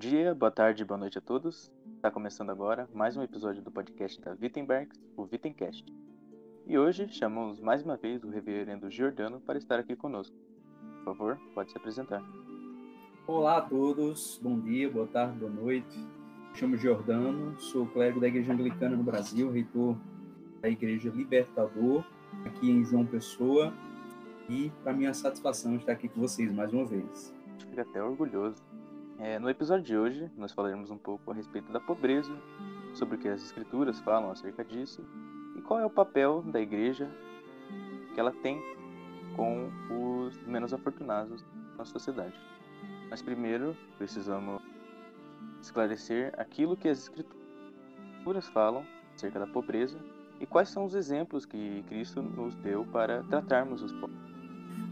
dia, boa tarde, boa noite a todos. Está começando agora mais um episódio do podcast da Wittenberg, o Wittencast. E hoje chamamos mais uma vez o reverendo Giordano para estar aqui conosco. Por favor, pode se apresentar. Olá a todos, bom dia, boa tarde, boa noite. Me chamo Giordano, sou clérigo da Igreja Anglicana no Brasil, reitor da Igreja Libertador, aqui em João Pessoa. E para minha satisfação estar aqui com vocês mais uma vez. Fico até orgulhoso. É, no episódio de hoje, nós falaremos um pouco a respeito da pobreza, sobre o que as escrituras falam acerca disso e qual é o papel da igreja que ela tem com os menos afortunados na sociedade. Mas primeiro precisamos esclarecer aquilo que as escrituras falam acerca da pobreza e quais são os exemplos que Cristo nos deu para tratarmos os pobres.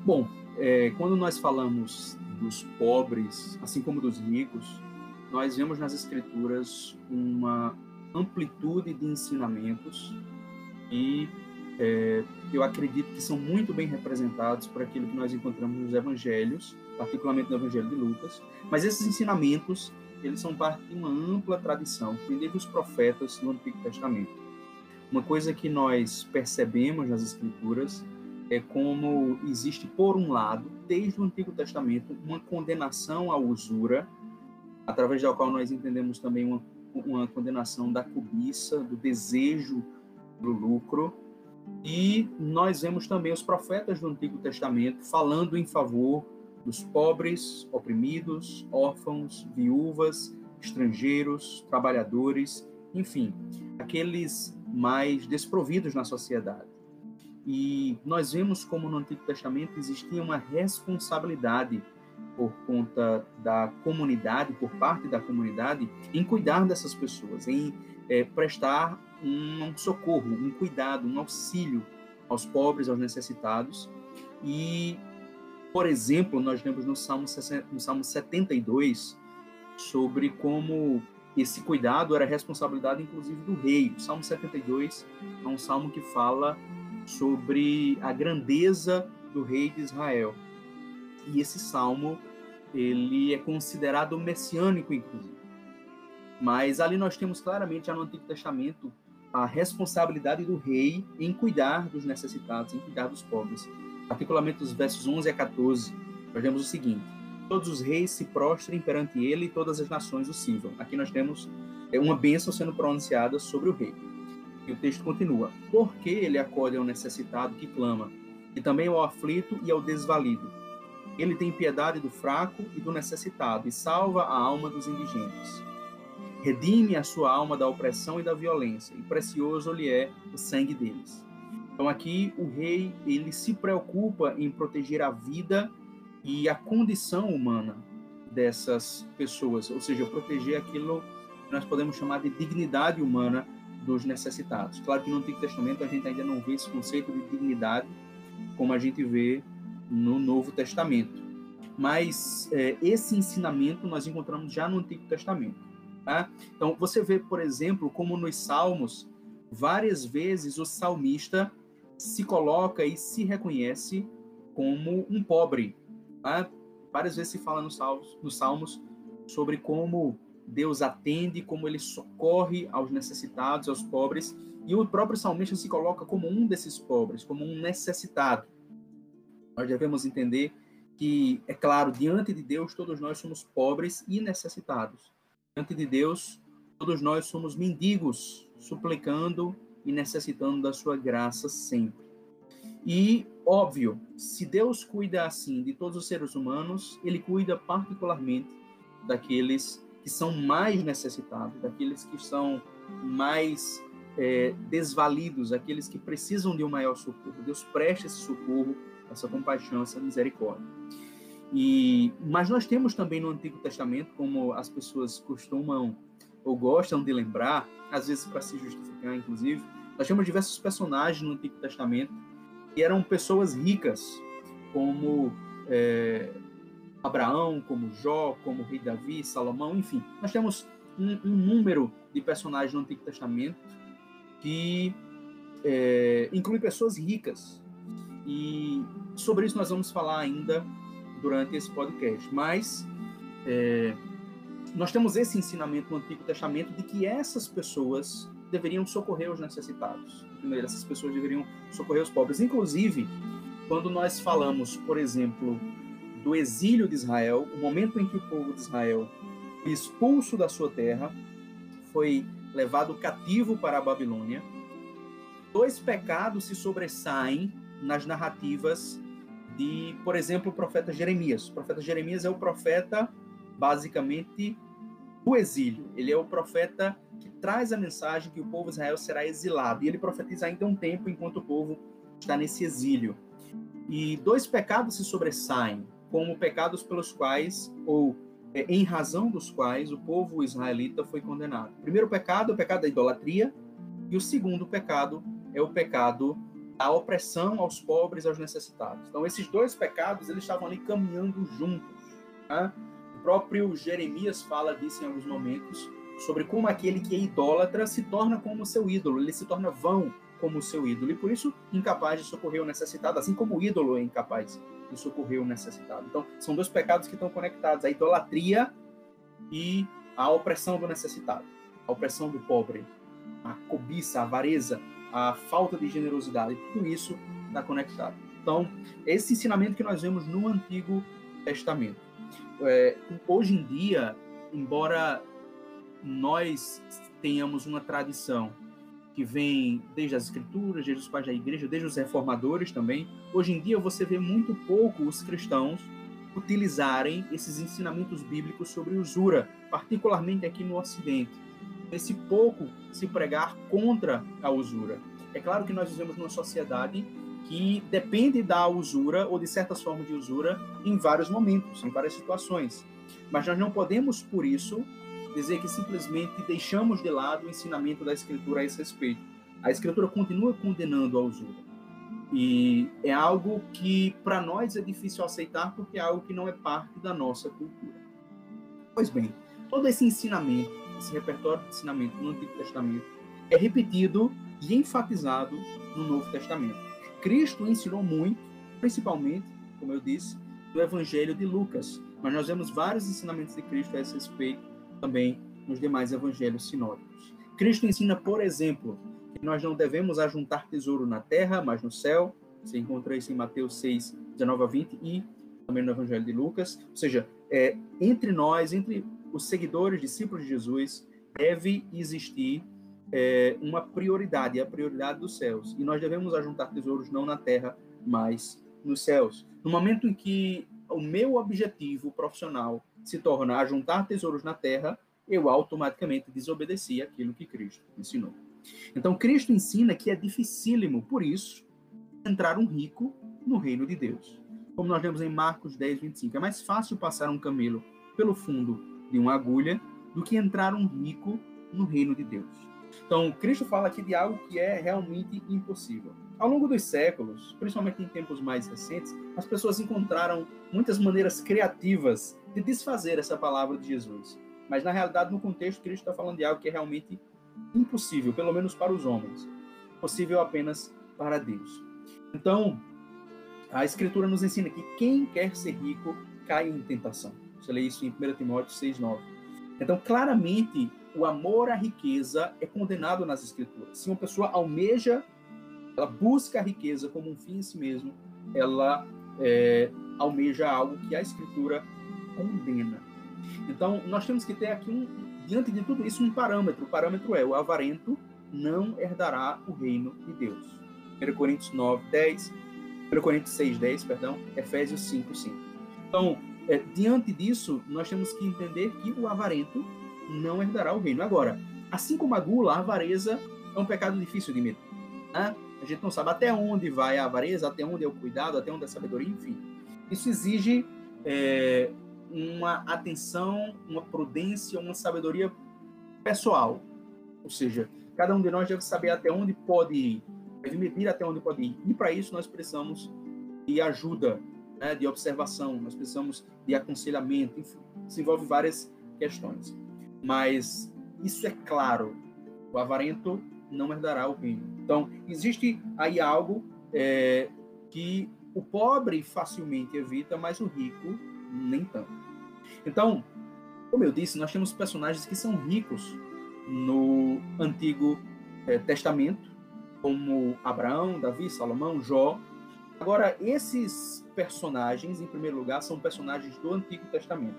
Bom, é, quando nós falamos dos pobres, assim como dos ricos, nós vemos nas Escrituras uma amplitude de ensinamentos e é, eu acredito que são muito bem representados por aquilo que nós encontramos nos Evangelhos, particularmente no Evangelho de Lucas. Mas esses ensinamentos eles são parte de uma ampla tradição que desde os profetas do Antigo Testamento. Uma coisa que nós percebemos nas Escrituras é como existe, por um lado, desde o Antigo Testamento, uma condenação à usura, através da qual nós entendemos também uma, uma condenação da cobiça, do desejo do lucro, e nós vemos também os profetas do Antigo Testamento falando em favor dos pobres, oprimidos, órfãos, viúvas, estrangeiros, trabalhadores, enfim, aqueles mais desprovidos na sociedade. E nós vemos como no Antigo Testamento existia uma responsabilidade por conta da comunidade, por parte da comunidade, em cuidar dessas pessoas, em é, prestar um socorro, um cuidado, um auxílio aos pobres, aos necessitados. E, por exemplo, nós lemos no Salmo, no Salmo 72 sobre como esse cuidado era responsabilidade, inclusive, do rei. O Salmo 72 é um salmo que fala sobre a grandeza do rei de Israel. E esse salmo, ele é considerado messiânico, inclusive. Mas ali nós temos claramente, já no Antigo Testamento, a responsabilidade do rei em cuidar dos necessitados, em cuidar dos pobres. Particularmente os versos 11 a 14, nós temos o seguinte: Todos os reis se prostrem perante ele e todas as nações o sirvam. Aqui nós temos é, uma bênção sendo pronunciada sobre o rei. E o texto continua: Porque ele acolhe ao necessitado que clama, e também ao aflito e ao desvalido. Ele tem piedade do fraco e do necessitado, e salva a alma dos indigentes. Redime a sua alma da opressão e da violência, e precioso lhe é o sangue deles. Então aqui o rei, ele se preocupa em proteger a vida e a condição humana dessas pessoas, ou seja, proteger aquilo que nós podemos chamar de dignidade humana dos necessitados. Claro que no Antigo Testamento a gente ainda não vê esse conceito de dignidade como a gente vê no Novo Testamento. Mas é, esse ensinamento nós encontramos já no Antigo Testamento. Tá? Então, você vê, por exemplo, como nos Salmos, várias vezes o salmista se coloca e se reconhece como um pobre. Tá? Várias vezes se fala nos Salmos, nos Salmos sobre como Deus atende, como ele socorre aos necessitados, aos pobres, e o próprio salmista se coloca como um desses pobres, como um necessitado. Nós devemos entender que, é claro, diante de Deus, todos nós somos pobres e necessitados. Diante de Deus, todos nós somos mendigos, suplicando e necessitando da sua graça sempre. E, óbvio, se Deus cuida assim de todos os seres humanos, ele cuida particularmente daqueles que são mais necessitados, daqueles que são mais é, desvalidos, aqueles que precisam de um maior socorro. Deus presta esse socorro, essa compaixão, essa misericórdia. E, mas nós temos também no Antigo Testamento, como as pessoas costumam ou gostam de lembrar, às vezes para se justificar, inclusive, nós temos diversos personagens no Antigo Testamento que eram pessoas ricas, como é, Abraão, como Jó, como rei Davi, Salomão, enfim. Nós temos um, um número de personagens no Antigo Testamento que é, inclui pessoas ricas. E sobre isso nós vamos falar ainda durante esse podcast. Mas, é, nós temos esse ensinamento no Antigo Testamento de que essas pessoas deveriam socorrer os necessitados. Primeiro, essas pessoas deveriam socorrer os pobres. Inclusive, quando nós falamos, por exemplo, do exílio de Israel, o momento em que o povo de Israel foi expulso da sua terra, foi levado cativo para a Babilônia, dois pecados se sobressaem nas narrativas de, por exemplo, o profeta Jeremias. O profeta Jeremias é o profeta, basicamente, do exílio. Ele é o profeta que traz a mensagem que o povo de Israel será exilado. E ele profetiza ainda um tempo enquanto o povo está nesse exílio. E dois pecados se sobressaem, como pecados pelos quais, ou é, em razão dos quais, o povo israelita foi condenado. O primeiro pecado é o pecado da idolatria, e o segundo pecado é o pecado a opressão aos pobres aos necessitados. Então, esses dois pecados eles estavam ali caminhando juntos. Né? O próprio Jeremias fala disso em alguns momentos, sobre como aquele que é idólatra se torna como seu ídolo, ele se torna vão como seu ídolo, e por isso incapaz de socorrer o necessitado, assim como o ídolo é incapaz de socorrer o necessitado. Então, são dois pecados que estão conectados, a idolatria e a opressão do necessitado, a opressão do pobre, a cobiça, a avareza, a falta de generosidade, tudo isso está conectado. Então, esse ensinamento que nós vemos no Antigo Testamento. É, hoje em dia, embora nós tenhamos uma tradição que vem desde as escrituras, desde os pais da igreja, desde os reformadores também, hoje em dia você vê muito pouco os cristãos utilizarem esses ensinamentos bíblicos sobre usura, particularmente aqui no Ocidente esse pouco se pregar contra a usura. É claro que nós vivemos numa sociedade que depende da usura ou de certas formas de usura em vários momentos, em várias situações. Mas nós não podemos, por isso, dizer que simplesmente deixamos de lado o ensinamento da Escritura a esse respeito. A Escritura continua condenando a usura. E é algo que para nós é difícil aceitar porque é algo que não é parte da nossa cultura. Pois bem, todo esse ensinamento esse repertório de ensinamento no Antigo Testamento é repetido e enfatizado no Novo Testamento. Cristo ensinou muito, principalmente, como eu disse, do Evangelho de Lucas, mas nós vemos vários ensinamentos de Cristo a esse respeito também nos demais evangelhos sinóticos. Cristo ensina, por exemplo, que nós não devemos ajuntar tesouro na terra, mas no céu. Você encontra isso em Mateus 6, 19 a 20 e também no Evangelho de Lucas. Ou seja, é, entre nós, entre os seguidores, discípulos de Jesus, deve existir é, uma prioridade, a prioridade dos céus. E nós devemos ajuntar tesouros não na terra, mas nos céus. No momento em que o meu objetivo profissional se torna ajuntar tesouros na terra, eu automaticamente desobedeci aquilo que Cristo ensinou. Então, Cristo ensina que é dificílimo, por isso, entrar um rico no reino de Deus. Como nós vemos em Marcos 10, 25. É mais fácil passar um camelo pelo fundo de uma agulha do que entrar um rico no reino de Deus. Então, Cristo fala aqui de algo que é realmente impossível. Ao longo dos séculos, principalmente em tempos mais recentes, as pessoas encontraram muitas maneiras criativas de desfazer essa palavra de Jesus. Mas, na realidade, no contexto, Cristo está falando de algo que é realmente impossível, pelo menos para os homens. Possível apenas para Deus. Então, a Escritura nos ensina que quem quer ser rico cai em tentação. Você lê isso em 1 Timóteo 6,9. Então, claramente, o amor à riqueza é condenado nas Escrituras. Se uma pessoa almeja, ela busca a riqueza como um fim em si mesmo, ela é, almeja algo que a Escritura condena. Então, nós temos que ter aqui, um, diante de tudo isso, um parâmetro. O parâmetro é: o avarento não herdará o reino de Deus. 1 Coríntios 9, 10, 1 Coríntios 6, 10, perdão, Efésios 5, 5. Então, é, diante disso, nós temos que entender que o avarento não herdará o reino. Agora, assim como a gula, a avareza é um pecado difícil de medir. Né? A gente não sabe até onde vai a avareza, até onde é o cuidado, até onde é a sabedoria, enfim. Isso exige é, uma atenção, uma prudência, uma sabedoria pessoal. Ou seja, cada um de nós deve saber até onde pode ir, deve medir até onde pode ir. E para isso nós precisamos de ajuda né, de observação, nós precisamos de aconselhamento, enfim, se envolve várias questões. Mas isso é claro, o avarento não herdará o reino. Então, existe aí algo é, que o pobre facilmente evita, mas o rico nem tanto. Então, Como eu disse, nós temos personagens que são ricos no Antigo é, Testamento, como Abraão, Davi, Salomão, Jó. Agora, esses personagens, em primeiro lugar, são personagens do Antigo Testamento.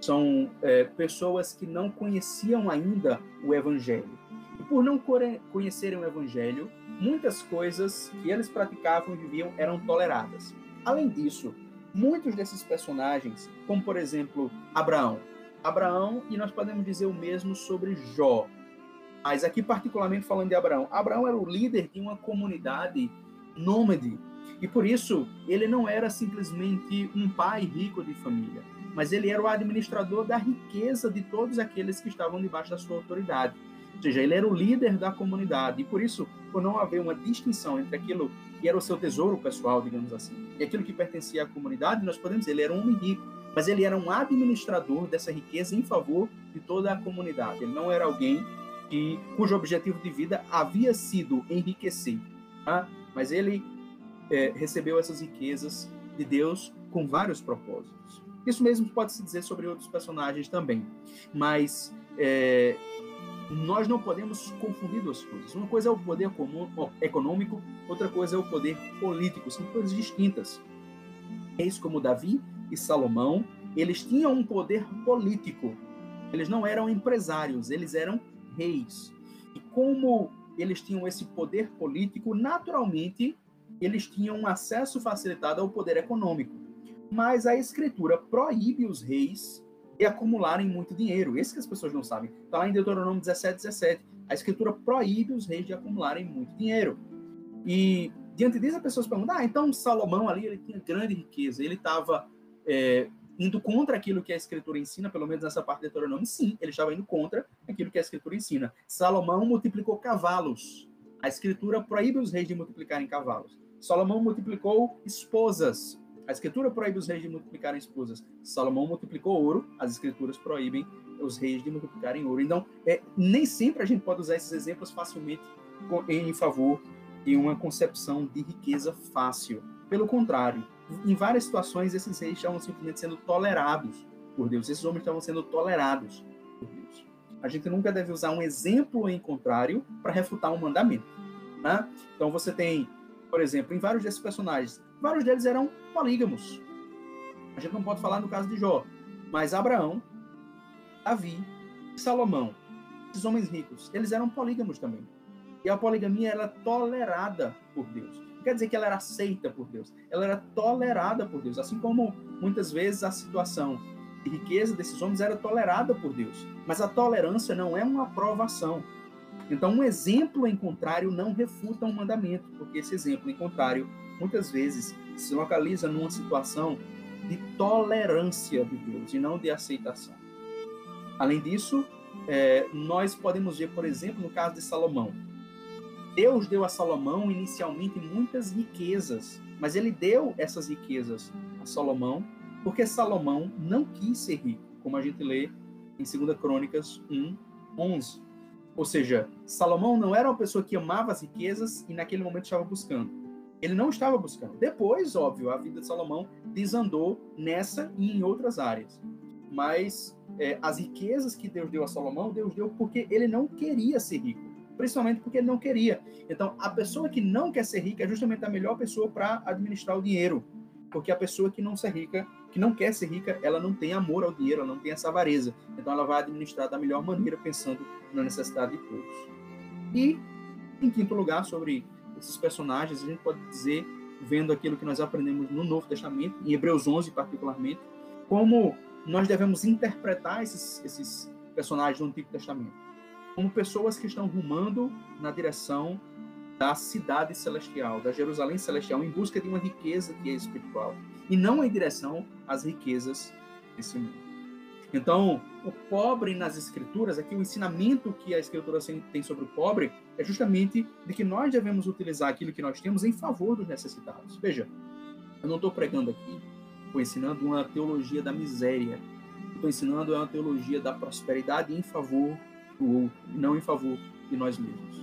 São é, pessoas que não conheciam ainda o Evangelho. E por não conhecerem o Evangelho, muitas coisas que eles praticavam e viviam eram toleradas. Além disso, muitos desses personagens, como por exemplo Abraão, Abraão, e nós podemos dizer o mesmo sobre Jó. Mas aqui, particularmente falando de Abraão, Abraão era o líder de uma comunidade nômade. E por isso, ele não era simplesmente um pai rico de família, mas ele era o administrador da riqueza de todos aqueles que estavam debaixo da sua autoridade. Ou seja, ele era o líder da comunidade. E por isso, por não haver uma distinção entre aquilo que era o seu tesouro pessoal, digamos assim, e aquilo que pertencia à comunidade, nós podemos dizer, ele era um homem rico mas ele era um administrador dessa riqueza em favor de toda a comunidade. Ele não era alguém que, cujo objetivo de vida havia sido enriquecer, tá? mas ele é, recebeu essas riquezas de Deus com vários propósitos. Isso mesmo pode se dizer sobre outros personagens também, mas é, nós não podemos confundir duas coisas. Uma coisa é o poder comum, econômico, outra coisa é o poder político. São coisas distintas. Reis como Davi e Salomão, eles tinham um poder político. Eles não eram empresários, eles eram reis. E como eles tinham esse poder político, naturalmente eles tinham um acesso facilitado ao poder econômico. Mas a escritura proíbe os reis de acumularem muito dinheiro. Esse que as pessoas não sabem. Está lá em Deuteronômio 17, 17. A escritura proíbe os reis de acumularem muito dinheiro. E diante disso, as pessoas perguntam: ah, então Salomão ali ele tinha grande riqueza, ele estava é, indo contra aquilo que a Escritura ensina, pelo menos nessa parte de Deuteronômio, sim, ele estava indo contra aquilo que a Escritura ensina. Salomão multiplicou cavalos. A Escritura proíbe os reis de multiplicarem cavalos. Salomão multiplicou esposas. A Escritura proíbe os reis de multiplicarem esposas. Salomão multiplicou ouro. As Escrituras proíbem os reis de multiplicarem ouro. Então, é, nem sempre a gente pode usar esses exemplos facilmente em favor de uma concepção de riqueza fácil. Pelo contrário, em várias situações, esses reis estavam simplesmente sendo tolerados por Deus. Esses homens estavam sendo tolerados por Deus. A gente nunca deve usar um exemplo em contrário para refutar um mandamento. Né? Então você tem, por exemplo, em vários desses personagens, vários deles eram polígamos. A gente não pode falar no caso de Jó, mas Abraão, Davi, Salomão, esses homens ricos, eles eram polígamos também. E a poligamia era tolerada por Deus quer dizer que ela era aceita por Deus, ela era tolerada por Deus, assim como muitas vezes a situação de riqueza desses homens era tolerada por Deus. Mas a tolerância não é uma aprovação. Então, um exemplo em contrário não refuta um mandamento, porque esse exemplo em contrário muitas vezes se localiza numa situação de tolerância de Deus e não de aceitação. Além disso, é, nós podemos ver, por exemplo, no caso de Salomão, Deus deu a Salomão inicialmente muitas riquezas, mas ele deu essas riquezas a Salomão porque Salomão não quis ser rico, como a gente lê em 2 Crônicas 1, 11. Ou seja, Salomão não era uma pessoa que amava as riquezas e naquele momento estava buscando. Ele não estava buscando. Depois, óbvio, a vida de Salomão desandou nessa e em outras áreas. Mas é, as riquezas que Deus deu a Salomão, Deus deu porque ele não queria ser rico principalmente porque ele não queria. Então, a pessoa que não quer ser rica é justamente a melhor pessoa para administrar o dinheiro, porque a pessoa que não ser rica, que não quer ser rica, ela não tem amor ao dinheiro, ela não tem essa avareza. Então, ela vai administrar da melhor maneira, pensando na necessidade de todos. E, em quinto lugar, sobre esses personagens, a gente pode dizer, vendo aquilo que nós aprendemos no Novo Testamento, em Hebreus 11 particularmente, como nós devemos interpretar esses, esses personagens do Antigo Testamento como pessoas que estão rumando na direção da cidade celestial, da Jerusalém celestial, em busca de uma riqueza que é espiritual, e não em direção às riquezas desse mundo. Então, o pobre nas escrituras, aqui o ensinamento que a escritura tem sobre o pobre é justamente de que nós devemos utilizar aquilo que nós temos em favor dos necessitados. Veja, eu não estou pregando aqui, estou ensinando uma teologia da miséria, estou ensinando uma teologia da prosperidade em favor do outro, não em favor de nós mesmos.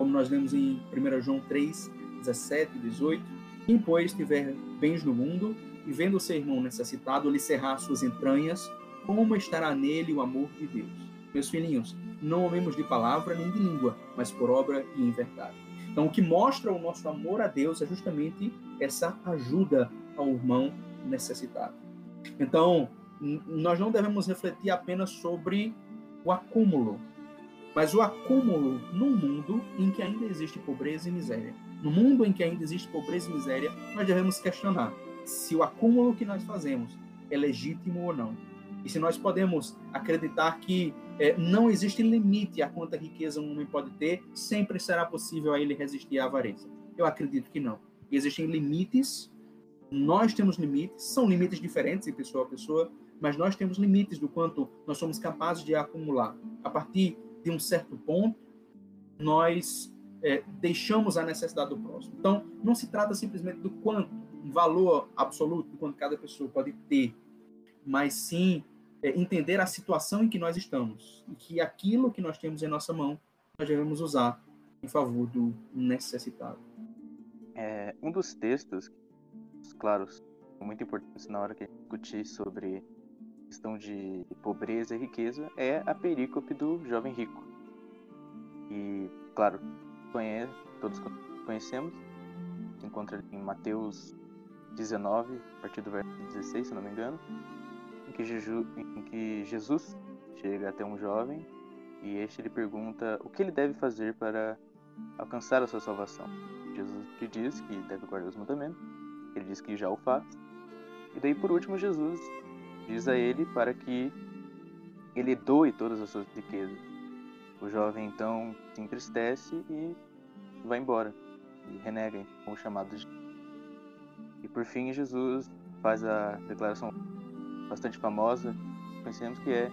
Como nós lemos em 1 João 3, 17 e 18, quem, pois, tiver bens no mundo e vendo o seu irmão necessitado lhe cerrar suas entranhas, como estará nele o amor de Deus? Meus filhinhos, não amemos de palavra nem de língua, mas por obra e em verdade. Então, o que mostra o nosso amor a Deus é justamente essa ajuda ao irmão necessitado. Então, nós não devemos refletir apenas sobre o acúmulo, mas o acúmulo num mundo em que ainda existe pobreza e miséria. No mundo em que ainda existe pobreza e miséria, nós devemos questionar se o acúmulo que nós fazemos é legítimo ou não. E se nós podemos acreditar que é, não existe limite a quanta riqueza um homem pode ter, sempre será possível a ele resistir à avareza. Eu acredito que não. Existem limites, nós temos limites, são limites diferentes de pessoa a pessoa, mas nós temos limites do quanto nós somos capazes de acumular. A partir de um certo ponto, nós é, deixamos a necessidade do próximo. Então, não se trata simplesmente do quanto, um valor absoluto do quanto cada pessoa pode ter, mas sim é, entender a situação em que nós estamos e que aquilo que nós temos em nossa mão nós devemos usar em favor do necessitado. É, um dos textos, claro, muito importantes na hora que discutir sobre questão de pobreza e riqueza é a perícope do jovem rico. E, claro, conhece, todos conhecemos, encontra em Mateus 19, a partir do verso 16, se não me engano, em que, Jeju, em que Jesus chega até um jovem e este lhe pergunta o que ele deve fazer para alcançar a sua salvação. Jesus lhe diz que deve guardar os mandamentos, ele diz que já o faz. E daí, por último, Jesus diz a ele para que ele doe todas as suas riquezas. O jovem então se entristece e vai embora e renega o chamado de e por fim Jesus faz a declaração bastante famosa pensemos que é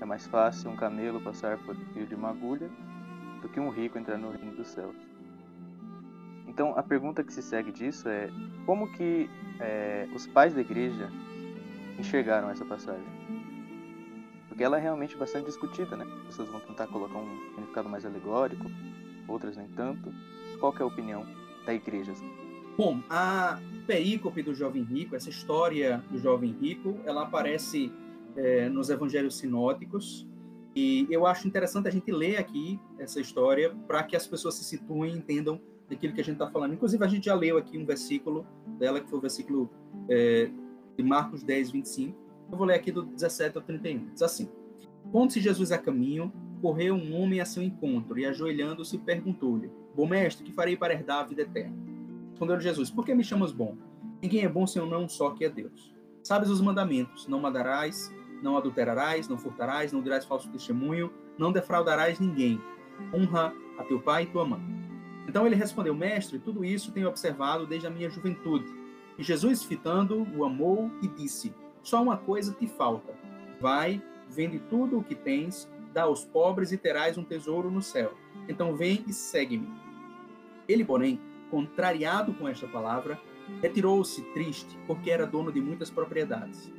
é mais fácil um camelo passar por fio de uma agulha do que um rico entrar no reino dos céus então a pergunta que se segue disso é como que é, os pais da igreja enxergaram essa passagem. Porque ela é realmente bastante discutida, né? As pessoas vão tentar colocar um significado mais alegórico, outras nem tanto. Qual é a opinião da igreja? Bom, a perícope do jovem rico, essa história do jovem rico, ela aparece é, nos evangelhos sinóticos, e eu acho interessante a gente ler aqui essa história para que as pessoas se situem e entendam daquilo que a gente está falando. Inclusive, a gente já leu aqui um versículo dela, que foi o versículo é, de Marcos 10, 25. Eu vou ler aqui do 17 ao 31. Diz assim: Pondo-se Jesus a caminho, correu um homem a seu encontro e, ajoelhando-se, perguntou-lhe: Bom mestre, que farei para herdar a vida eterna? Respondeu Jesus: Por que me chamas bom? Ninguém é bom senão não só que é Deus. Sabes os mandamentos: Não matarás, não adulterarás, não furtarás, não dirás falso testemunho, não defraudarás ninguém. Honra a teu pai e tua mãe. Então ele respondeu: Mestre, tudo isso tenho observado desde a minha juventude. E Jesus, fitando, o amou e disse: Só uma coisa te falta. Vai, vende tudo o que tens, dá aos pobres e terás um tesouro no céu. Então vem e segue-me. Ele, porém, contrariado com esta palavra, retirou-se triste, porque era dono de muitas propriedades.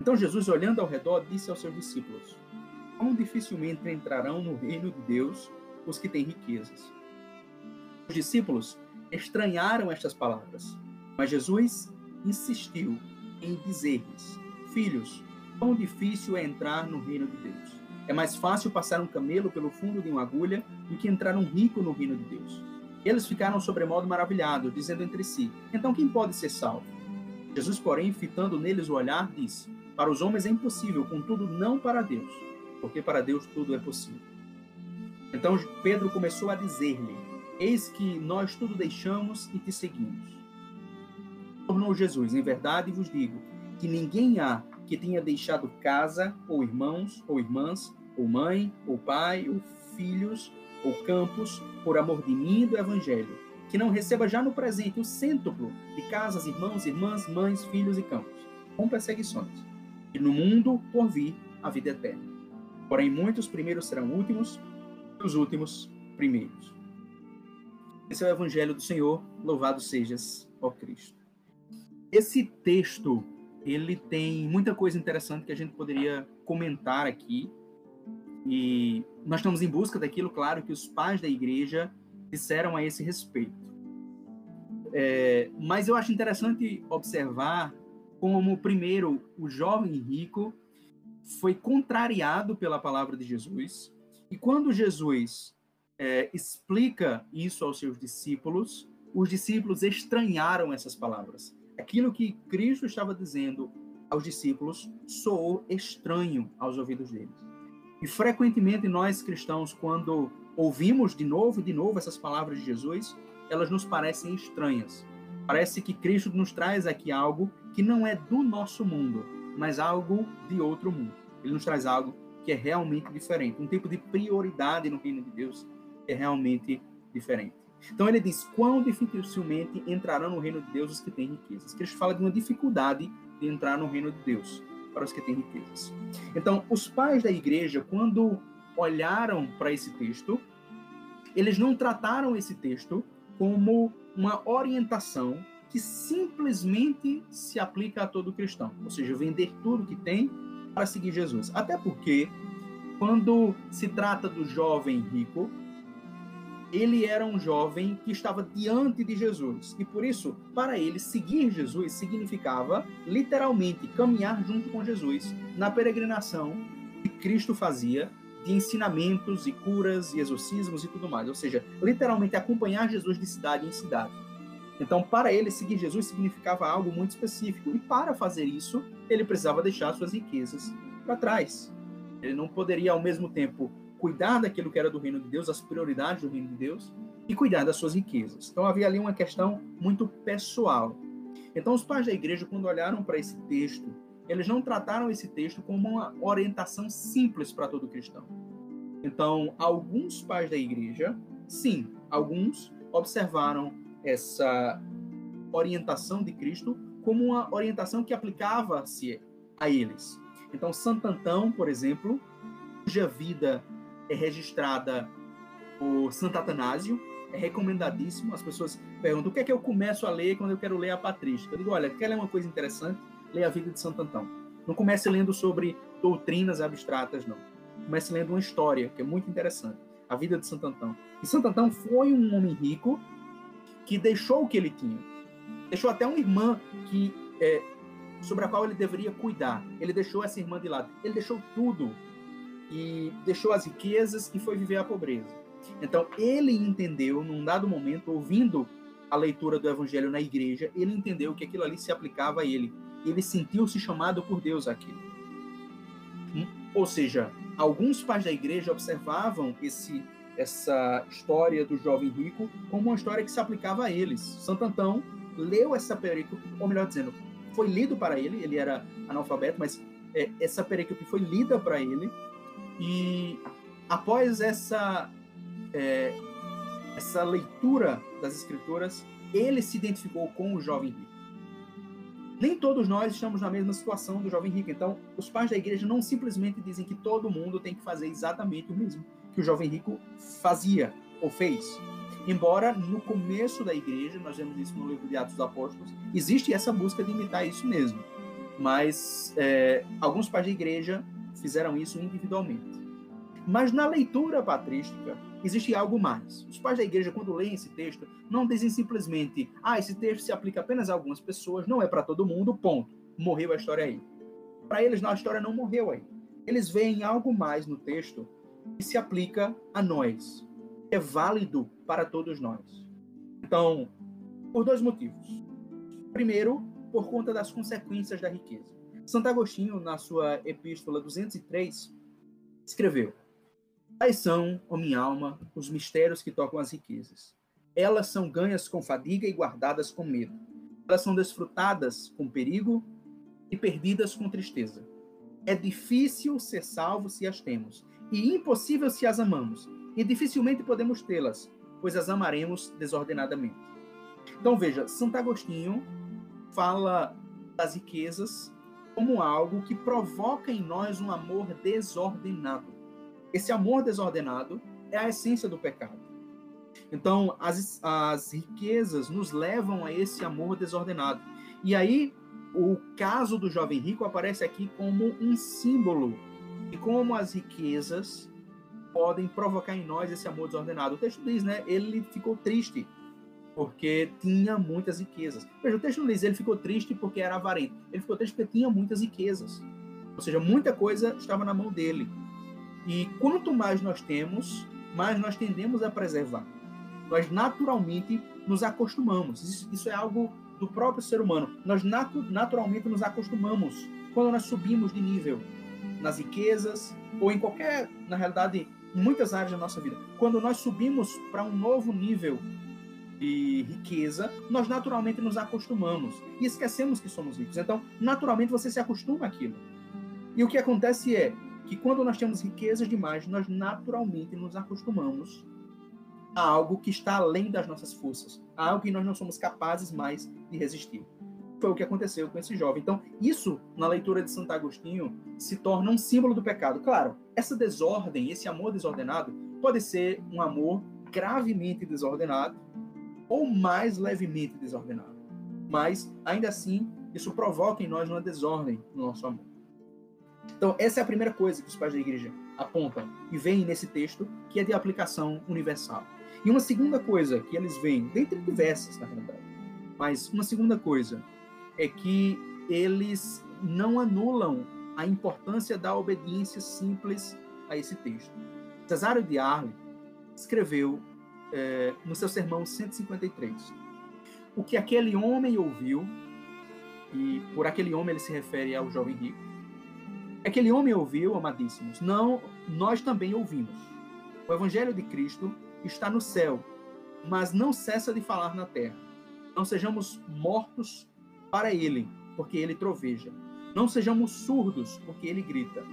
Então Jesus, olhando ao redor, disse aos seus discípulos: Quão dificilmente entrarão no reino de Deus os que têm riquezas. Os discípulos estranharam estas palavras mas Jesus insistiu em dizer-lhes: Filhos, quão difícil é entrar no reino de Deus. É mais fácil passar um camelo pelo fundo de uma agulha do que entrar um rico no reino de Deus. Eles ficaram sobremodo maravilhados, dizendo entre si: Então quem pode ser salvo? Jesus, porém, fitando neles o olhar, disse: Para os homens é impossível, contudo, não para Deus, porque para Deus tudo é possível. Então Pedro começou a dizer-lhe: Eis que nós tudo deixamos e te seguimos tornou Jesus: Em verdade vos digo que ninguém há que tenha deixado casa, ou irmãos, ou irmãs, ou mãe, ou pai, ou filhos, ou campos, por amor de mim e do Evangelho, que não receba já no presente o cêntuplo de casas, irmãos, irmãs, mães, filhos e campos, com perseguições, e no mundo por vir a vida eterna. Porém, muitos primeiros serão últimos, e os últimos primeiros. Esse é o Evangelho do Senhor, louvado sejas, ó Cristo. Esse texto, ele tem muita coisa interessante que a gente poderia comentar aqui. E nós estamos em busca daquilo, claro, que os pais da igreja disseram a esse respeito. É, mas eu acho interessante observar como, primeiro, o jovem rico foi contrariado pela palavra de Jesus. E quando Jesus é, explica isso aos seus discípulos, os discípulos estranharam essas palavras. Aquilo que Cristo estava dizendo aos discípulos soou estranho aos ouvidos deles. E frequentemente nós cristãos, quando ouvimos de novo e de novo essas palavras de Jesus, elas nos parecem estranhas. Parece que Cristo nos traz aqui algo que não é do nosso mundo, mas algo de outro mundo. Ele nos traz algo que é realmente diferente, um tipo de prioridade no reino de Deus que é realmente diferente. Então ele diz: quão dificilmente entrarão no reino de Deus os que têm riquezas. Cristo fala de uma dificuldade de entrar no reino de Deus para os que têm riquezas. Então, os pais da igreja, quando olharam para esse texto, eles não trataram esse texto como uma orientação que simplesmente se aplica a todo cristão, ou seja, vender tudo que tem para seguir Jesus. Até porque, quando se trata do jovem rico, ele era um jovem que estava diante de Jesus. E por isso, para ele, seguir Jesus significava literalmente caminhar junto com Jesus na peregrinação que Cristo fazia de ensinamentos e curas e exorcismos e tudo mais. Ou seja, literalmente acompanhar Jesus de cidade em cidade. Então, para ele, seguir Jesus significava algo muito específico. E para fazer isso, ele precisava deixar suas riquezas para trás. Ele não poderia, ao mesmo tempo, cuidar daquilo que era do reino de Deus, as prioridades do reino de Deus, e cuidar das suas riquezas. Então havia ali uma questão muito pessoal. Então os pais da igreja, quando olharam para esse texto, eles não trataram esse texto como uma orientação simples para todo cristão. Então, alguns pais da igreja, sim, alguns observaram essa orientação de Cristo como uma orientação que aplicava-se a eles. Então, Santo Antão, por exemplo, cuja vida é registrada por Santo Atanásio, é recomendadíssimo. As pessoas perguntam o que é que eu começo a ler quando eu quero ler a patrística. Eu digo, olha, quer ler uma coisa interessante? Leia a vida de Santo Antão. Não comece lendo sobre doutrinas abstratas, não. Comece lendo uma história, que é muito interessante. A vida de Santo Antão. E Santo Antão foi um homem rico que deixou o que ele tinha. Deixou até uma irmã que é, sobre a qual ele deveria cuidar. Ele deixou essa irmã de lado. Ele deixou tudo e deixou as riquezas e foi viver a pobreza. Então, ele entendeu, num dado momento, ouvindo a leitura do evangelho na igreja, ele entendeu que aquilo ali se aplicava a ele. Ele sentiu-se chamado por Deus aquilo. Hum? Ou seja, alguns pais da igreja observavam esse essa história do jovem rico como uma história que se aplicava a eles. Santo Antão leu essa perícope, ou melhor dizendo, foi lido para ele, ele era analfabeto, mas é, essa perícope foi lida para ele e após essa, é, essa leitura das Escrituras, ele se identificou com o jovem rico. Nem todos nós estamos na mesma situação do jovem rico. Então, os pais da igreja não simplesmente dizem que todo mundo tem que fazer exatamente o mesmo que o jovem rico fazia ou fez. Embora no começo da igreja, nós vemos isso no livro de Atos dos Apóstolos, existe essa busca de imitar isso mesmo. Mas é, alguns pais da igreja fizeram isso individualmente. Mas na leitura patrística, existe algo mais. Os pais da igreja, quando leem esse texto, não dizem simplesmente, ah, esse texto se aplica apenas a algumas pessoas, não é para todo mundo, ponto. Morreu a história aí. Para eles, não, a história não morreu aí. Eles veem algo mais no texto que se aplica a nós, é válido para todos nós. Então, por dois motivos. Primeiro, por conta das consequências da riqueza. Santo Agostinho, na sua epístola 203, escreveu: Quais são, ó minha alma, os mistérios que tocam as riquezas? Elas são ganhas com fadiga e guardadas com medo. Elas são desfrutadas com perigo e perdidas com tristeza. É difícil ser salvo se as temos, e impossível se as amamos, e dificilmente podemos tê-las, pois as amaremos desordenadamente. Então veja, Santo Agostinho fala das riquezas como algo que provoca em nós um amor desordenado. Esse amor desordenado é a essência do pecado. Então, as, as riquezas nos levam a esse amor desordenado. E aí, o caso do jovem rico aparece aqui como um símbolo de como as riquezas podem provocar em nós esse amor desordenado. O texto diz, né? Ele ficou triste porque tinha muitas riquezas. Veja, o texto não diz ele ficou triste porque era avarento. Ele ficou triste porque tinha muitas riquezas. Ou seja, muita coisa estava na mão dele. E quanto mais nós temos, mais nós tendemos a preservar. Nós naturalmente nos acostumamos. Isso, isso é algo do próprio ser humano. Nós natu naturalmente nos acostumamos quando nós subimos de nível nas riquezas ou em qualquer, na realidade, muitas áreas da nossa vida. Quando nós subimos para um novo nível de riqueza, nós naturalmente nos acostumamos e esquecemos que somos ricos. Então, naturalmente você se acostuma àquilo. E o que acontece é que quando nós temos riquezas demais, nós naturalmente nos acostumamos a algo que está além das nossas forças, a algo que nós não somos capazes mais de resistir. Foi o que aconteceu com esse jovem. Então, isso, na leitura de Santo Agostinho, se torna um símbolo do pecado. Claro, essa desordem, esse amor desordenado, pode ser um amor gravemente desordenado ou mais levemente desordenado. Mas, ainda assim, isso provoca em nós uma desordem no nosso amor. Então, essa é a primeira coisa que os pais da igreja apontam e veem nesse texto, que é de aplicação universal. E uma segunda coisa que eles veem, dentre diversas, na realidade, mas uma segunda coisa é que eles não anulam a importância da obediência simples a esse texto. Cesário de Arle escreveu é, no seu sermão 153 o que aquele homem ouviu, e por aquele homem ele se refere ao jovem rico, aquele homem ouviu, amadíssimos, não, nós também ouvimos. O evangelho de Cristo está no céu, mas não cessa de falar na terra. Não sejamos mortos para ele, porque ele troveja. Não sejamos surdos, porque ele grita.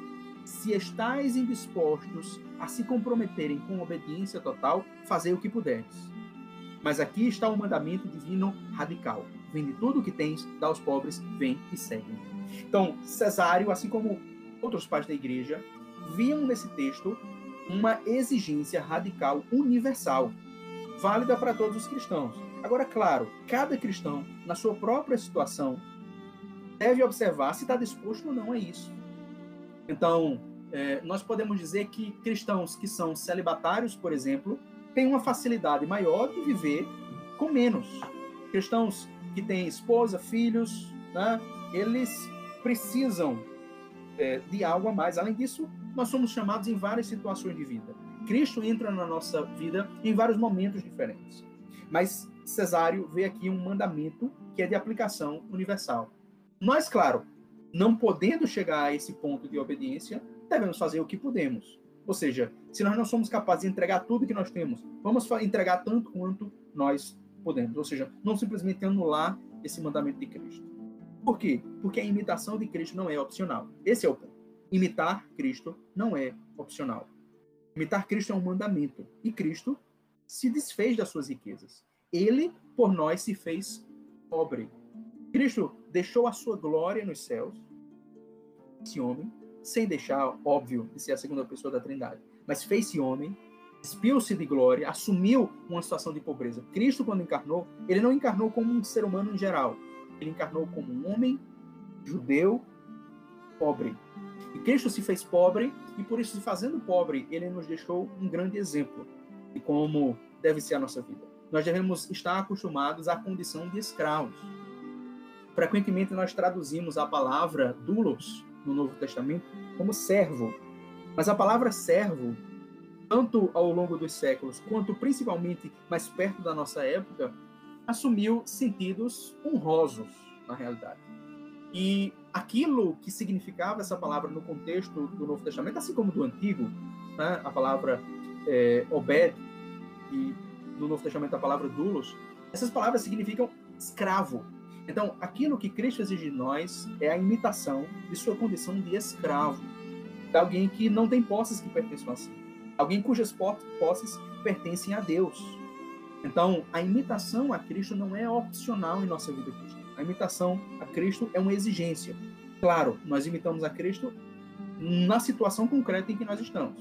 Se estáis indispostos a se comprometerem com obediência total, fazei o que puderes. Mas aqui está o mandamento divino radical. Vende tudo o que tens, dá aos pobres, vem e segue. Então, Cesário, assim como outros pais da igreja, viam nesse texto uma exigência radical universal, válida para todos os cristãos. Agora, claro, cada cristão, na sua própria situação, deve observar se está disposto ou não a isso. Então, é, nós podemos dizer que cristãos que são celibatários, por exemplo, têm uma facilidade maior de viver com menos. Cristãos que têm esposa, filhos, né, eles precisam é, de algo a mais. Além disso, nós somos chamados em várias situações de vida. Cristo entra na nossa vida em vários momentos diferentes. Mas Cesário vê aqui um mandamento que é de aplicação universal. Mas, claro, não podendo chegar a esse ponto de obediência, devemos fazer o que podemos. Ou seja, se nós não somos capazes de entregar tudo que nós temos, vamos entregar tanto quanto nós podemos. Ou seja, não simplesmente anular esse mandamento de Cristo. Por quê? Porque a imitação de Cristo não é opcional. Esse é o ponto. Imitar Cristo não é opcional. Imitar Cristo é um mandamento. E Cristo se desfez das suas riquezas. Ele, por nós, se fez pobre. Cristo deixou a sua glória nos céus, esse homem, sem deixar, óbvio, de ser a segunda pessoa da Trindade, mas fez-se homem, despiu-se de glória, assumiu uma situação de pobreza. Cristo, quando encarnou, ele não encarnou como um ser humano em geral, ele encarnou como um homem judeu pobre. E Cristo se fez pobre, e por isso, se fazendo pobre, ele nos deixou um grande exemplo de como deve ser a nossa vida. Nós devemos estar acostumados à condição de escravos. Frequentemente nós traduzimos a palavra doulos no Novo Testamento como servo. Mas a palavra servo, tanto ao longo dos séculos, quanto principalmente mais perto da nossa época, assumiu sentidos honrosos, na realidade. E aquilo que significava essa palavra no contexto do Novo Testamento, assim como do Antigo, né, a palavra é, obed, e no Novo Testamento a palavra doulos, essas palavras significam escravo, então, aquilo que Cristo exige de nós é a imitação de sua condição de escravo, de alguém que não tem posses que pertencem a si, alguém cujas posses pertencem a Deus. Então, a imitação a Cristo não é opcional em nossa vida cristã. A imitação a Cristo é uma exigência. Claro, nós imitamos a Cristo na situação concreta em que nós estamos.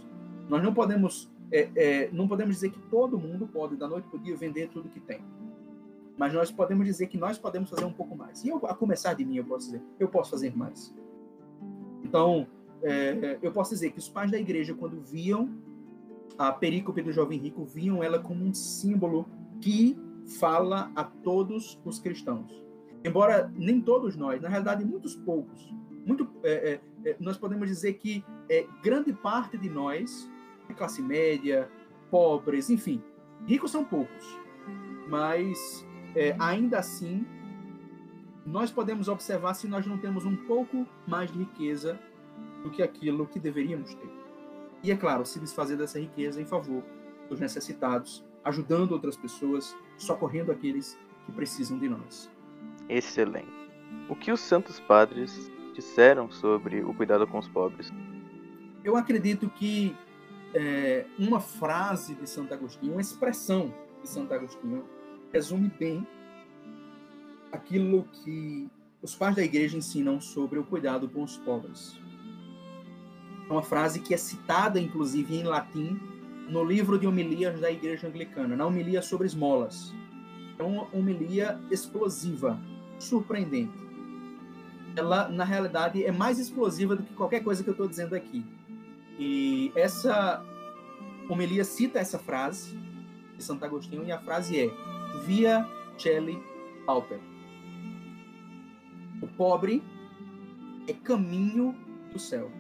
Nós não podemos, é, é, não podemos dizer que todo mundo pode, da noite para o dia, vender tudo que tem mas nós podemos dizer que nós podemos fazer um pouco mais. E eu, a começar de mim, eu posso dizer, eu posso fazer mais. Então, é, eu posso dizer que os pais da igreja, quando viam a perícope do jovem rico, viam ela como um símbolo que fala a todos os cristãos. Embora nem todos nós, na realidade, muitos poucos, muito, é, é, é, nós podemos dizer que é, grande parte de nós, classe média, pobres, enfim, ricos são poucos, mas é, ainda assim nós podemos observar se nós não temos um pouco mais de riqueza do que aquilo que deveríamos ter. E é claro, se desfazer dessa riqueza em favor dos necessitados, ajudando outras pessoas, socorrendo aqueles que precisam de nós. Excelente. O que os santos padres disseram sobre o cuidado com os pobres? Eu acredito que é, uma frase de Santo Agostinho, uma expressão de Santo Agostinho, resume bem aquilo que os pais da igreja ensinam sobre o cuidado com os pobres. É uma frase que é citada, inclusive, em latim, no livro de homilias da igreja anglicana, na homilia sobre esmolas. É uma homilia explosiva, surpreendente. Ela, na realidade, é mais explosiva do que qualquer coisa que eu estou dizendo aqui. E essa homilia cita essa frase de Santo Agostinho, e a frase é Via Celi Pauper o pobre é caminho do céu.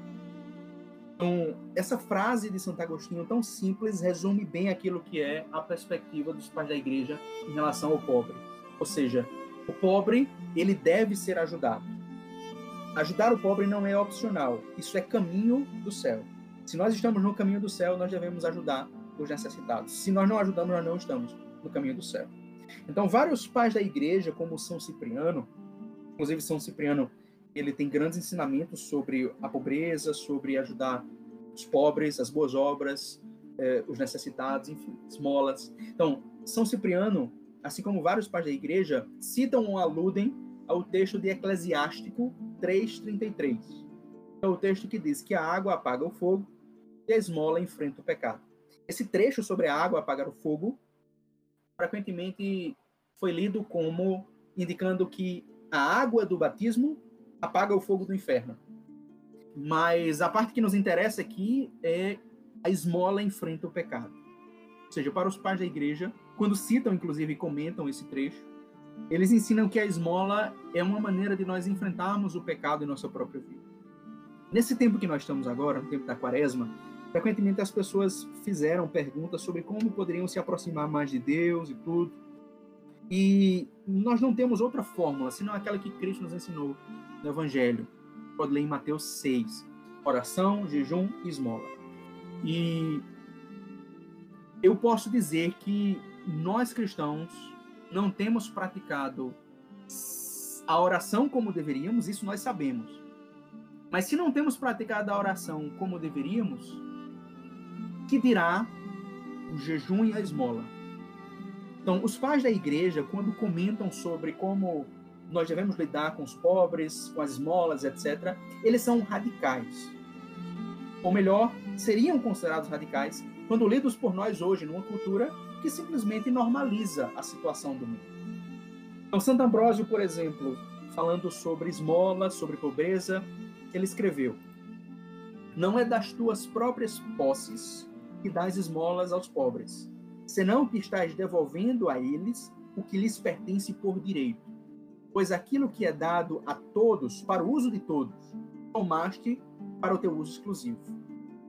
Então, essa frase de Santo Agostinho, tão simples, resume bem aquilo que é a perspectiva dos pais da igreja em relação ao pobre. Ou seja, o pobre, ele deve ser ajudado. Ajudar o pobre não é opcional, isso é caminho do céu. Se nós estamos no caminho do céu, nós devemos ajudar os necessitados. Se nós não ajudamos, nós não estamos no caminho do céu. Então, vários pais da igreja, como São Cipriano, Inclusive, São Cipriano ele tem grandes ensinamentos sobre a pobreza, sobre ajudar os pobres, as boas obras, eh, os necessitados, enfim, esmolas. Então, São Cipriano, assim como vários pais da igreja, citam ou aludem ao texto de Eclesiástico 3:33. É o texto que diz que a água apaga o fogo e a esmola enfrenta o pecado. Esse trecho sobre a água apagar o fogo frequentemente foi lido como indicando que a água do batismo apaga o fogo do inferno. Mas a parte que nos interessa aqui é a esmola enfrenta o pecado. Ou seja, para os pais da igreja, quando citam, inclusive, comentam esse trecho, eles ensinam que a esmola é uma maneira de nós enfrentarmos o pecado em nossa própria vida. Nesse tempo que nós estamos agora, no tempo da quaresma, frequentemente as pessoas fizeram perguntas sobre como poderiam se aproximar mais de Deus e tudo. E nós não temos outra fórmula, senão aquela que Cristo nos ensinou no Evangelho. Pode ler em Mateus 6. Oração, jejum e esmola. E eu posso dizer que nós cristãos não temos praticado a oração como deveríamos, isso nós sabemos. Mas se não temos praticado a oração como deveríamos, que dirá o jejum e a esmola? Então, os pais da igreja, quando comentam sobre como nós devemos lidar com os pobres, com as esmolas, etc., eles são radicais. Ou melhor, seriam considerados radicais quando lidos por nós hoje numa cultura que simplesmente normaliza a situação do mundo. Então, Santo Ambrósio, por exemplo, falando sobre esmola, sobre pobreza, ele escreveu: Não é das tuas próprias posses que dás esmolas aos pobres, senão que estás devolvendo a eles o que lhes pertence por direito. Pois aquilo que é dado a todos, para o uso de todos, tomaste para o teu uso exclusivo.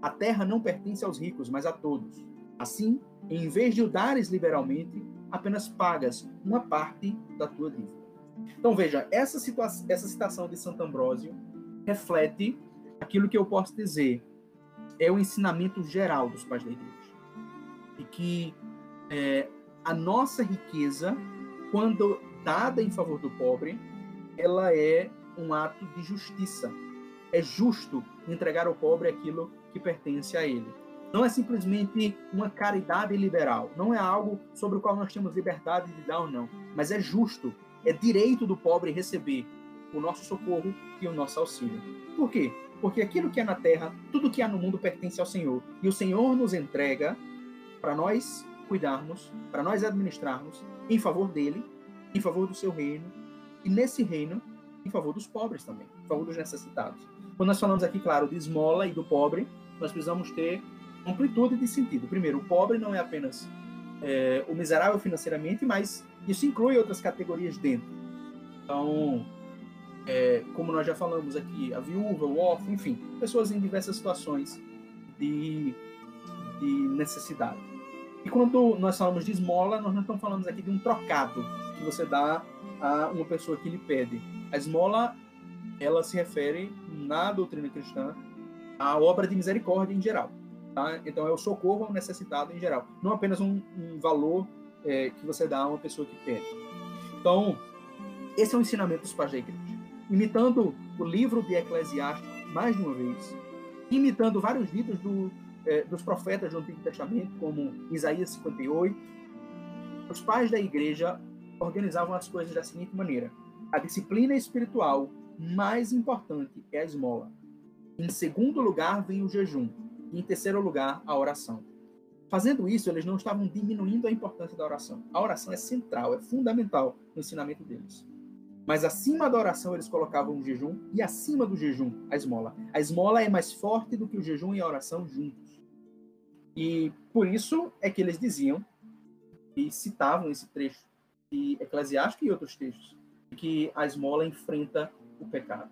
A terra não pertence aos ricos, mas a todos. Assim, em vez de o dares liberalmente, apenas pagas uma parte da tua dívida. Então veja, essa, essa citação de Santo Ambrósio reflete aquilo que eu posso dizer é o ensinamento geral dos pais da igreja. E que é, a nossa riqueza, quando dada em favor do pobre, ela é um ato de justiça. É justo entregar ao pobre aquilo que pertence a ele. Não é simplesmente uma caridade liberal, não é algo sobre o qual nós temos liberdade de dar ou não, mas é justo, é direito do pobre receber o nosso socorro e o nosso auxílio. Por quê? Porque aquilo que é na terra, tudo que há no mundo pertence ao Senhor, e o Senhor nos entrega para nós cuidarmos, para nós administrarmos em favor dele, em favor do seu reino, e nesse reino, em favor dos pobres também, em favor dos necessitados. Quando nós falamos aqui, claro, de esmola e do pobre, nós precisamos ter amplitude de sentido. Primeiro, o pobre não é apenas é, o miserável financeiramente, mas isso inclui outras categorias dentro. Então, é, como nós já falamos aqui, a viúva, o órfão, enfim, pessoas em diversas situações de, de necessidade. E quando nós falamos de esmola, nós não estamos falando aqui de um trocado que você dá a uma pessoa que lhe pede. A esmola, ela se refere, na doutrina cristã, à obra de misericórdia em geral. Tá? Então, é o socorro ao necessitado em geral. Não apenas um, um valor é, que você dá a uma pessoa que pede. Então, esse é o ensinamento dos pais da igreja. Imitando o livro de Eclesiastes, mais de uma vez, imitando vários livros do, é, dos profetas do Antigo Testamento, como Isaías 58, os pais da igreja organizavam as coisas da seguinte maneira: a disciplina espiritual mais importante é a esmola. Em segundo lugar vem o jejum. E em terceiro lugar, a oração. Fazendo isso, eles não estavam diminuindo a importância da oração. A oração é central, é fundamental no ensinamento deles. Mas acima da oração eles colocavam o jejum e acima do jejum a esmola. A esmola é mais forte do que o jejum e a oração juntos. E por isso é que eles diziam e citavam esse trecho de Eclesiástico e outros textos que a esmola enfrenta o pecado.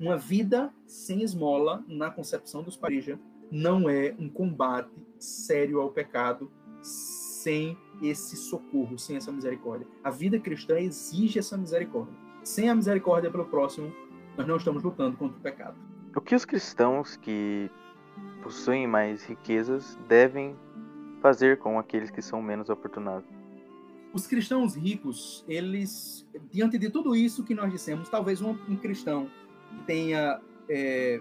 Uma vida sem esmola na concepção dos pareja não é um combate sério ao pecado sem esse socorro, sem essa misericórdia. A vida cristã exige essa misericórdia. Sem a misericórdia pelo próximo, nós não estamos lutando contra o pecado. O que os cristãos que possuem mais riquezas devem fazer com aqueles que são menos afortunados? Os cristãos ricos, eles, diante de tudo isso que nós dissemos, talvez um, um cristão que tenha é,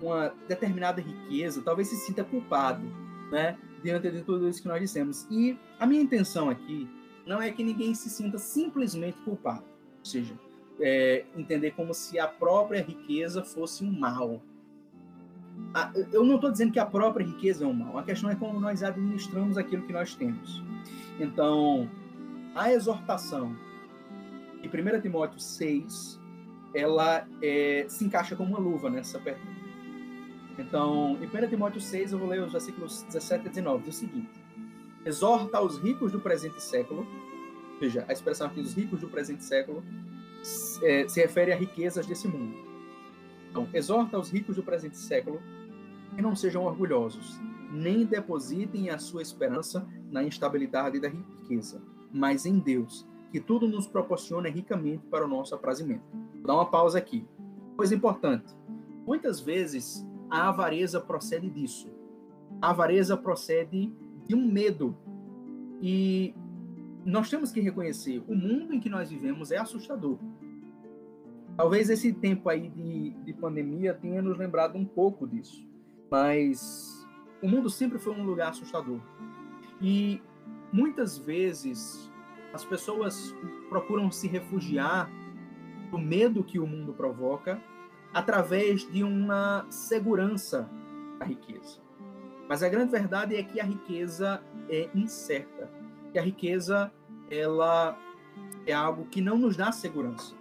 uma determinada riqueza, talvez se sinta culpado, né? Diante de tudo isso que nós dissemos. E a minha intenção aqui não é que ninguém se sinta simplesmente culpado, ou seja, é, entender como se a própria riqueza fosse um mal. Eu não estou dizendo que a própria riqueza é um mal. A questão é como nós administramos aquilo que nós temos. Então, a exortação de 1 Timóteo 6, ela é, se encaixa como uma luva nessa pergunta. Então, em 1 Timóteo 6, eu vou ler os versículos 17 e 19, diz o seguinte: Exorta aos ricos do presente século, veja, a expressão aqui dos ricos do presente século é, se refere a riquezas desse mundo. Então, exorta aos ricos do presente século que não sejam orgulhosos, nem depositem a sua esperança na instabilidade da riqueza, mas em Deus, que tudo nos proporciona ricamente para o nosso aprazimento. Vou dar uma pausa aqui. Coisa importante. Muitas vezes a avareza procede disso. A avareza procede de um medo. E nós temos que reconhecer, o mundo em que nós vivemos é assustador. Talvez esse tempo aí de, de pandemia tenha nos lembrado um pouco disso. Mas o mundo sempre foi um lugar assustador. E muitas vezes as pessoas procuram se refugiar do medo que o mundo provoca através de uma segurança da riqueza. Mas a grande verdade é que a riqueza é incerta, que a riqueza ela é algo que não nos dá segurança.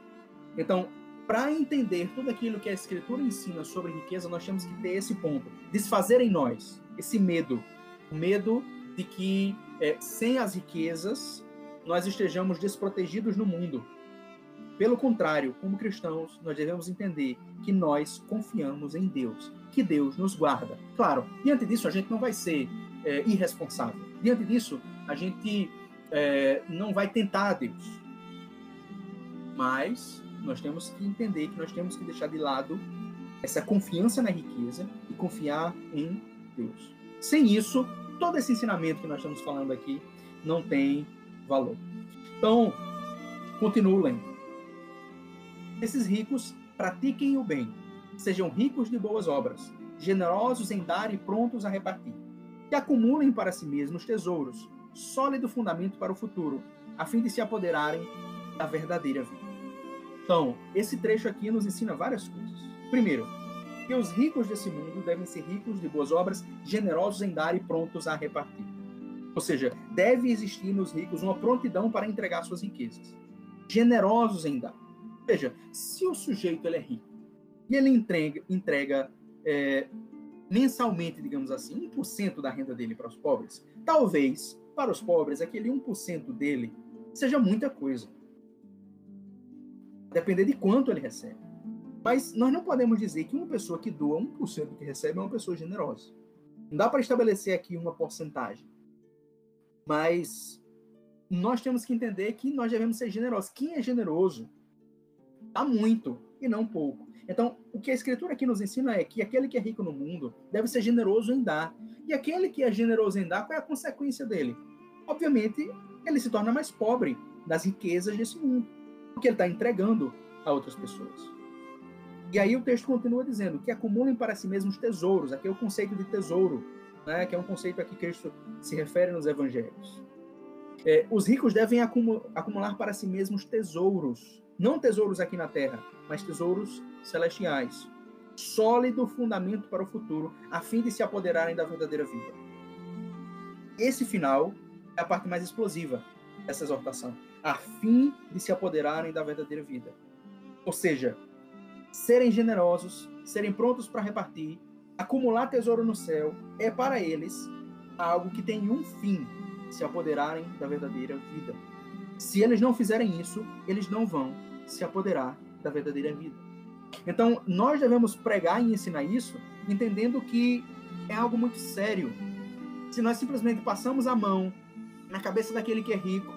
Então, para entender tudo aquilo que a escritura ensina sobre riqueza, nós temos que ter esse ponto, desfazer em nós esse medo, o medo de que é, sem as riquezas nós estejamos desprotegidos no mundo, pelo contrário, como cristãos, nós devemos entender que nós confiamos em Deus, que Deus nos guarda. Claro, diante disso a gente não vai ser é, irresponsável. Diante disso, a gente é, não vai tentar a Deus. Mas nós temos que entender que nós temos que deixar de lado essa confiança na riqueza e confiar em Deus. Sem isso, todo esse ensinamento que nós estamos falando aqui não tem valor. Então, continuo lendo. Esses ricos pratiquem o bem, sejam ricos de boas obras, generosos em dar e prontos a repartir, que acumulem para si mesmos tesouros, sólido fundamento para o futuro, a fim de se apoderarem da verdadeira vida. Então, esse trecho aqui nos ensina várias coisas. Primeiro, que os ricos desse mundo devem ser ricos de boas obras, generosos em dar e prontos a repartir. Ou seja, deve existir nos ricos uma prontidão para entregar suas riquezas, generosos em dar. Veja, se o sujeito é rico e ele entrega, entrega é, mensalmente, digamos assim, 1% da renda dele para os pobres, talvez para os pobres aquele 1% dele seja muita coisa. depender de quanto ele recebe. Mas nós não podemos dizer que uma pessoa que doa 1% do que recebe é uma pessoa generosa. Não dá para estabelecer aqui uma porcentagem. Mas nós temos que entender que nós devemos ser generosos. Quem é generoso dá muito e não pouco. Então, o que a Escritura aqui nos ensina é que aquele que é rico no mundo deve ser generoso em dar. E aquele que é generoso em dar, qual é a consequência dele? Obviamente, ele se torna mais pobre das riquezas desse mundo, porque ele está entregando a outras pessoas. E aí o texto continua dizendo que acumulem para si mesmos tesouros. Aqui é o conceito de tesouro, né, que é um conceito a que Cristo se refere nos evangelhos. É, os ricos devem acumular para si mesmos tesouros, não tesouros aqui na terra, mas tesouros celestiais. Sólido fundamento para o futuro, a fim de se apoderarem da verdadeira vida. Esse final é a parte mais explosiva dessa exortação. A fim de se apoderarem da verdadeira vida. Ou seja, serem generosos, serem prontos para repartir, acumular tesouro no céu, é para eles algo que tem um fim: se apoderarem da verdadeira vida. Se eles não fizerem isso, eles não vão se apoderar da verdadeira vida. Então, nós devemos pregar e ensinar isso, entendendo que é algo muito sério. Se nós simplesmente passamos a mão na cabeça daquele que é rico,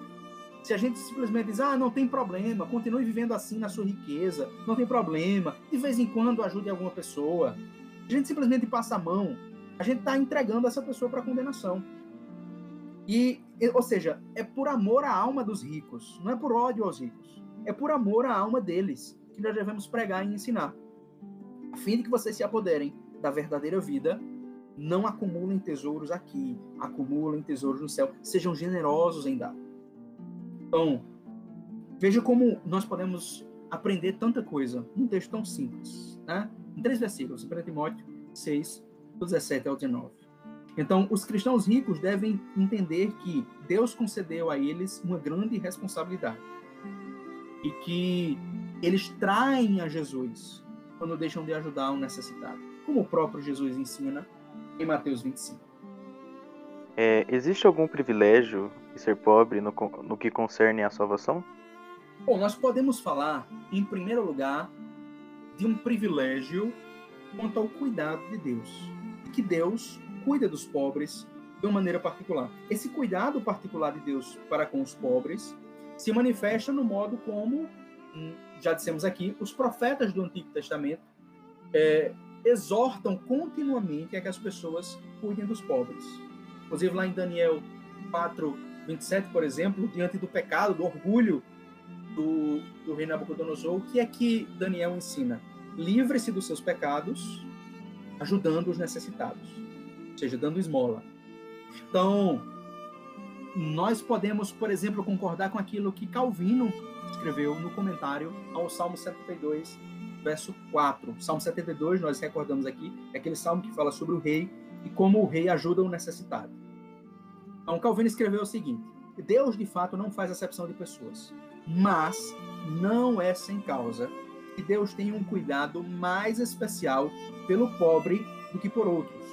se a gente simplesmente diz, ah, não tem problema, continue vivendo assim na sua riqueza, não tem problema, de vez em quando ajude alguma pessoa, a gente simplesmente passa a mão, a gente está entregando essa pessoa para condenação. E, ou seja, é por amor à alma dos ricos, não é por ódio aos ricos. É por amor à alma deles que nós devemos pregar e ensinar. A fim de que vocês se apoderem da verdadeira vida, não acumulem tesouros aqui, acumulem tesouros no céu, sejam generosos em dar. Então, veja como nós podemos aprender tanta coisa num texto tão simples, né? Em três versículos, 1 Timóteo 6, 17 ao 19. Então, os cristãos ricos devem entender que Deus concedeu a eles uma grande responsabilidade e que eles traem a Jesus quando deixam de ajudar um necessitado, como o próprio Jesus ensina em Mateus 25. É, existe algum privilégio de ser pobre no, no que concerne à salvação? Bom, nós podemos falar, em primeiro lugar, de um privilégio quanto ao cuidado de Deus. Que Deus cuida dos pobres de uma maneira particular. Esse cuidado particular de Deus para com os pobres se manifesta no modo como, hum, já dissemos aqui, os profetas do Antigo Testamento é, exortam continuamente a que as pessoas cuidem dos pobres. Inclusive lá em Daniel 4, 27, por exemplo, diante do pecado, do orgulho do, do rei Nabucodonosor, o que é que Daniel ensina? Livre-se dos seus pecados, ajudando os necessitados, seja, dando esmola. Então, nós podemos, por exemplo, concordar com aquilo que Calvino escreveu no comentário ao Salmo 72, verso 4. Salmo 72, nós recordamos aqui, é aquele salmo que fala sobre o rei e como o rei ajuda o necessitado. Então, Calvino escreveu o seguinte: Deus de fato não faz acepção de pessoas, mas não é sem causa que Deus tem um cuidado mais especial pelo pobre do que por outros,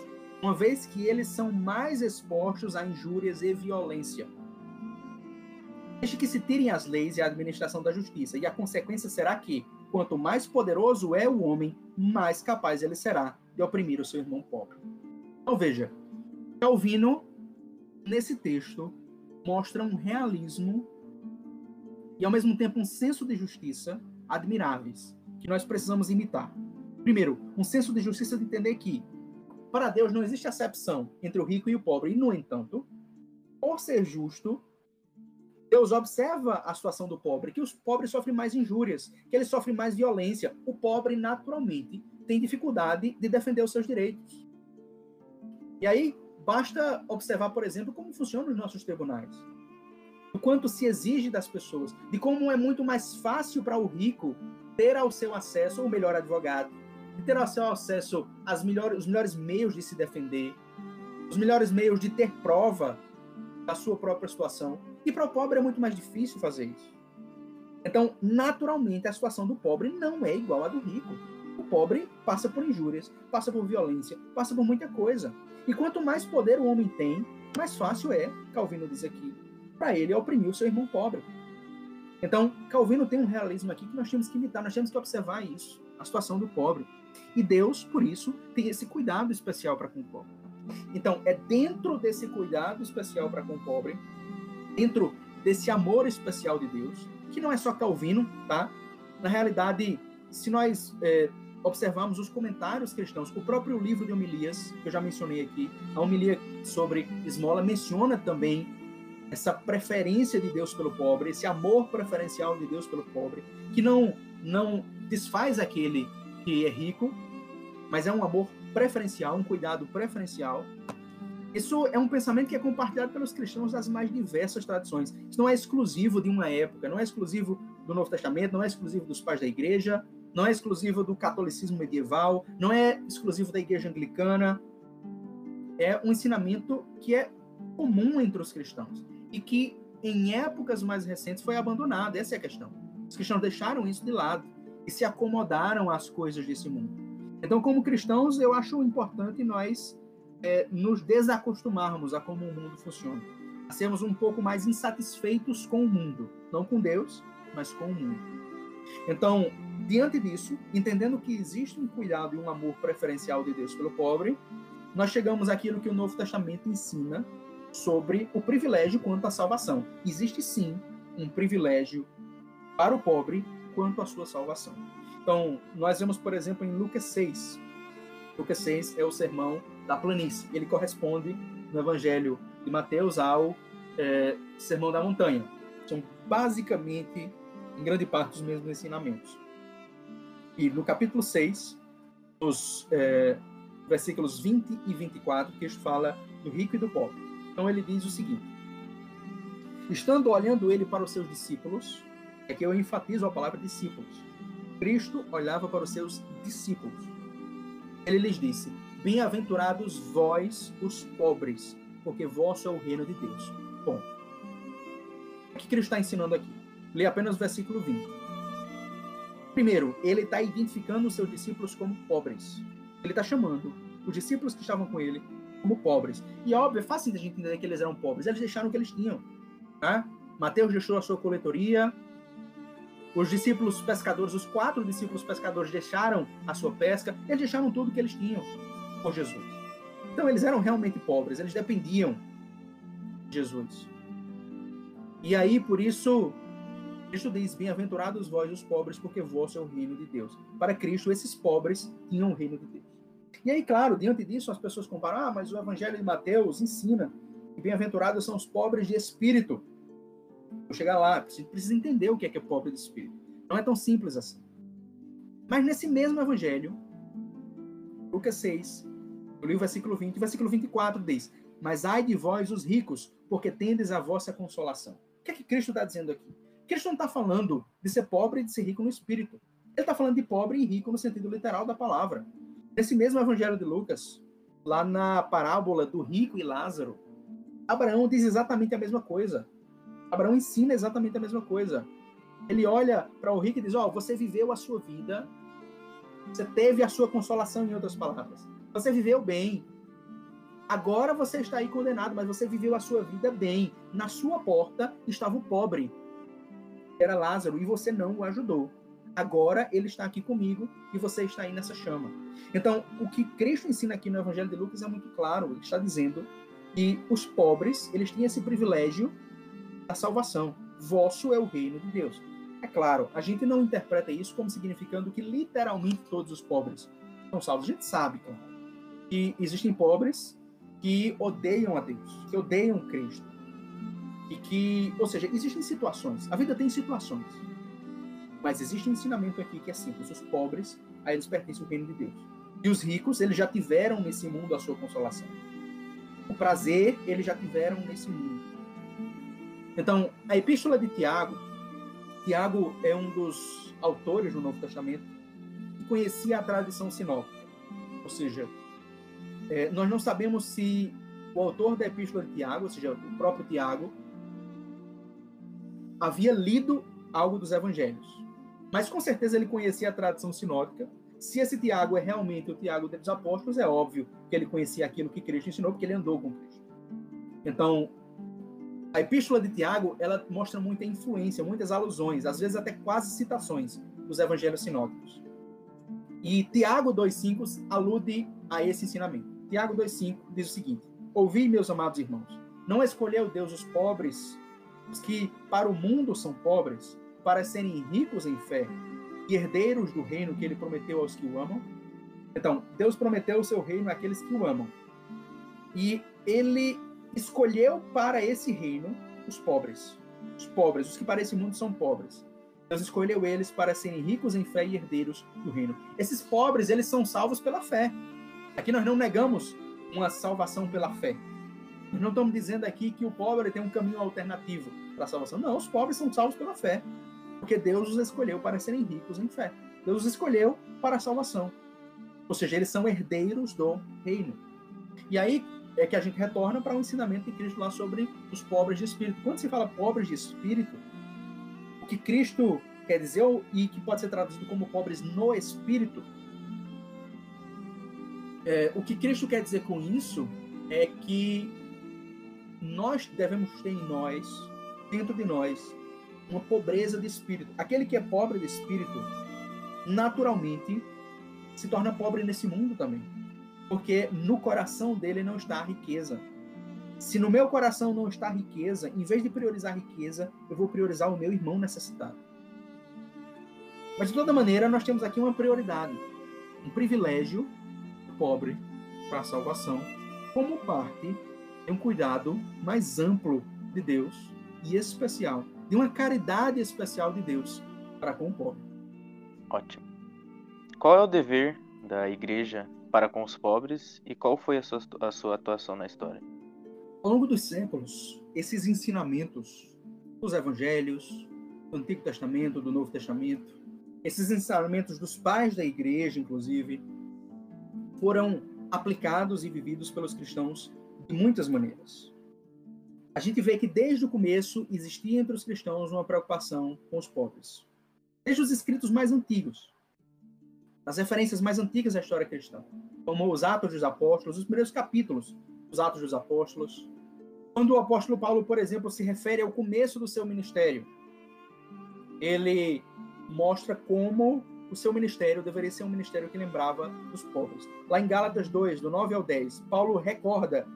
uma vez que eles são mais expostos a injúrias e violência. Deixe que se tirem as leis e a administração da justiça, e a consequência será que, quanto mais poderoso é o homem, mais capaz ele será de oprimir o seu irmão pobre. Então veja, Calvino, nesse texto, mostra um realismo e ao mesmo tempo um senso de justiça admiráveis que nós precisamos imitar. Primeiro, um senso de justiça de entender que para Deus não existe acepção entre o rico e o pobre, e no entanto, por ser justo, Deus observa a situação do pobre, que os pobres sofrem mais injúrias, que eles sofrem mais violência. O pobre naturalmente tem dificuldade de defender os seus direitos. E aí, basta observar, por exemplo, como funcionam os nossos tribunais. O quanto se exige das pessoas, de como é muito mais fácil para o rico ter ao seu acesso o melhor advogado, de ter acesso as melhores, os melhores meios de se defender, os melhores meios de ter prova da sua própria situação. E para o pobre é muito mais difícil fazer isso. Então, naturalmente, a situação do pobre não é igual à do rico. O pobre passa por injúrias, passa por violência, passa por muita coisa. E quanto mais poder o homem tem, mais fácil é, Calvino diz aqui, para ele oprimir o seu irmão pobre. Então, Calvino tem um realismo aqui que nós temos que imitar, nós temos que observar isso, a situação do pobre. E Deus, por isso, tem esse cuidado especial para com o pobre. Então, é dentro desse cuidado especial para com o pobre, dentro desse amor especial de Deus, que não é só Calvino, tá? Na realidade, se nós é, observarmos os comentários cristãos, o próprio livro de homilias, que eu já mencionei aqui, a homilia sobre esmola menciona também essa preferência de Deus pelo pobre, esse amor preferencial de Deus pelo pobre, que não não desfaz aquele que é rico, mas é um amor preferencial, um cuidado preferencial. Isso é um pensamento que é compartilhado pelos cristãos das mais diversas tradições. Isso não é exclusivo de uma época, não é exclusivo do Novo Testamento, não é exclusivo dos pais da igreja, não é exclusivo do catolicismo medieval, não é exclusivo da igreja anglicana. É um ensinamento que é comum entre os cristãos e que em épocas mais recentes foi abandonado. Essa é a questão. Os cristãos deixaram isso de lado e se acomodaram às coisas desse mundo. Então, como cristãos, eu acho importante nós é, nos desacostumarmos a como o mundo funciona, a sermos um pouco mais insatisfeitos com o mundo, não com Deus, mas com o mundo. Então, diante disso, entendendo que existe um cuidado e um amor preferencial de Deus pelo pobre, nós chegamos àquilo que o Novo Testamento ensina sobre o privilégio quanto à salvação. Existe sim um privilégio para o pobre quanto à sua salvação. Então, nós vemos, por exemplo, em Lucas 6. Lucas 6 é o sermão da planície. Ele corresponde no Evangelho de Mateus ao é, Sermão da Montanha. São basicamente, em grande parte, os mesmos ensinamentos. E no capítulo 6, os é, versículos 20 e 24, que fala do rico e do pobre. Então ele diz o seguinte: Estando olhando ele para os seus discípulos, é que eu enfatizo a palavra discípulos. Cristo olhava para os seus discípulos. Ele lhes disse: Bem-aventurados vós, os pobres, porque vosso é o reino de Deus. Bom, o que Cristo está ensinando aqui? Lê apenas o versículo 20. Primeiro, ele está identificando os seus discípulos como pobres. Ele está chamando os discípulos que estavam com ele como pobres. E óbvio, é fácil de a gente entender que eles eram pobres. Eles deixaram o que eles tinham. Tá? Mateus deixou a sua coletoria. Os discípulos pescadores, os quatro discípulos pescadores deixaram a sua pesca. Eles deixaram tudo que eles tinham por Jesus. Então eles eram realmente pobres. Eles dependiam de Jesus. E aí, por isso, Cristo diz: Bem-aventurados vós, os pobres, porque vosso é o reino de Deus. Para Cristo, esses pobres tinham o reino de Deus. E aí, claro, diante disso, as pessoas comparam, ah, mas o Evangelho de Mateus ensina que bem-aventurados são os pobres de espírito. Vou chegar lá, precisa entender o que é que é pobre de espírito. Não é tão simples assim. Mas nesse mesmo Evangelho, Lucas 6, o livro versículo 20, versículo 24 diz: Mas ai de vós, os ricos, porque tendes a vossa consolação. O que é que Cristo está dizendo aqui? Cristo não está falando de ser pobre e de ser rico no espírito. Ele está falando de pobre e rico no sentido literal da palavra. Nesse mesmo Evangelho de Lucas, lá na parábola do rico e Lázaro, Abraão diz exatamente a mesma coisa. Abraão ensina exatamente a mesma coisa. Ele olha para o rico e diz: Ó, oh, você viveu a sua vida, você teve a sua consolação, em outras palavras. Você viveu bem. Agora você está aí condenado, mas você viveu a sua vida bem. Na sua porta estava o pobre, era Lázaro, e você não o ajudou. Agora ele está aqui comigo e você está aí nessa chama. Então, o que Cristo ensina aqui no Evangelho de Lucas é muito claro. Ele está dizendo que os pobres, eles têm esse privilégio da salvação. Vosso é o reino de Deus. É claro, a gente não interpreta isso como significando que literalmente todos os pobres são salvos. A gente sabe, claro, que existem pobres que odeiam a Deus, que odeiam Cristo. E que, ou seja, existem situações. A vida tem situações mas existe um ensinamento aqui que é simples: os pobres, a eles pertence o reino de Deus. E os ricos, eles já tiveram nesse mundo a sua consolação. O prazer, eles já tiveram nesse mundo. Então, a epístola de Tiago, Tiago é um dos autores do Novo Testamento que conhecia a tradição sinótica. Ou seja, é, nós não sabemos se o autor da epístola de Tiago, ou seja, o próprio Tiago, havia lido algo dos evangelhos. Mas com certeza ele conhecia a tradição sinótica. Se esse Tiago é realmente o Tiago dos apóstolos, é óbvio que ele conhecia aquilo que Cristo ensinou, porque ele andou com Cristo. Então, A epístola de Tiago, ela mostra muita influência, muitas alusões, às vezes até quase citações dos evangelhos sinóticos. E Tiago 2,5 alude a esse ensinamento. Tiago 2,5 diz o seguinte: Ouvi, meus amados irmãos, não escolheu Deus os pobres, os que para o mundo são pobres, para serem ricos em fé e herdeiros do reino que ele prometeu aos que o amam? Então, Deus prometeu o seu reino àqueles que o amam. E ele escolheu para esse reino os pobres. Os pobres, os que para esse mundo são pobres. Deus escolheu eles para serem ricos em fé e herdeiros do reino. Esses pobres, eles são salvos pela fé. Aqui nós não negamos uma salvação pela fé. Nós não estamos dizendo aqui que o pobre tem um caminho alternativo para a salvação. Não, os pobres são salvos pela fé. Porque Deus os escolheu para serem ricos em fé. Deus os escolheu para a salvação. Ou seja, eles são herdeiros do reino. E aí, é que a gente retorna para o ensinamento de Cristo lá sobre os pobres de espírito. Quando se fala pobres de espírito, o que Cristo quer dizer, e que pode ser traduzido como pobres no espírito, é, o que Cristo quer dizer com isso é que nós devemos ter em nós, dentro de nós, uma pobreza de espírito. Aquele que é pobre de espírito, naturalmente, se torna pobre nesse mundo também. Porque no coração dele não está a riqueza. Se no meu coração não está a riqueza, em vez de priorizar a riqueza, eu vou priorizar o meu irmão necessitado. Mas de toda maneira, nós temos aqui uma prioridade, um privilégio pobre para a salvação, como parte de um cuidado mais amplo de Deus e especial, de uma caridade especial de Deus para com o pobre. Ótimo. Qual é o dever da igreja para com os pobres e qual foi a sua, a sua atuação na história? Ao longo dos séculos, esses ensinamentos dos evangelhos, do Antigo Testamento, do Novo Testamento, esses ensinamentos dos pais da igreja, inclusive, foram aplicados e vividos pelos cristãos de muitas maneiras. A gente vê que desde o começo existia entre os cristãos uma preocupação com os pobres. Desde os escritos mais antigos, as referências mais antigas da história cristã, como os Atos dos Apóstolos, os primeiros capítulos dos Atos dos Apóstolos. Quando o apóstolo Paulo, por exemplo, se refere ao começo do seu ministério, ele mostra como o seu ministério deveria ser um ministério que lembrava dos pobres. Lá em Gálatas 2, do 9 ao 10, Paulo recorda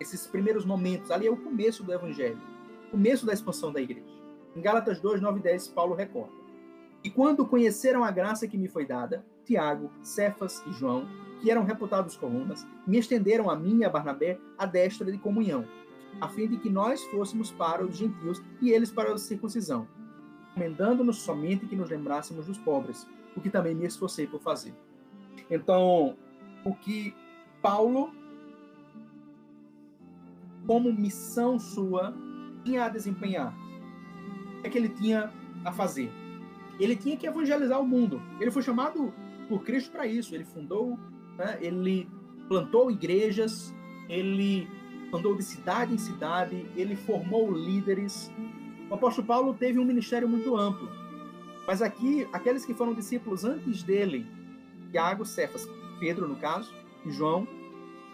esses primeiros momentos, ali é o começo do evangelho, começo da expansão da igreja. Em Gálatas 2, 9 e 10, Paulo recorda. E quando conheceram a graça que me foi dada, Tiago, Cefas e João, que eram reputados colunas, me estenderam a mim e a Barnabé a destra de comunhão, a fim de que nós fôssemos para os gentios e eles para a circuncisão, recomendando-nos somente que nos lembrássemos dos pobres, o que também me esforcei por fazer. Então, o que Paulo, como missão sua, tinha a desempenhar, é que ele tinha a fazer. Ele tinha que evangelizar o mundo. Ele foi chamado por Cristo para isso. Ele fundou, né, ele plantou igrejas, ele andou de cidade em cidade, ele formou líderes. O apóstolo Paulo teve um ministério muito amplo. Mas aqui, aqueles que foram discípulos antes dele, Tiago, Cefas, Pedro, no caso, e João,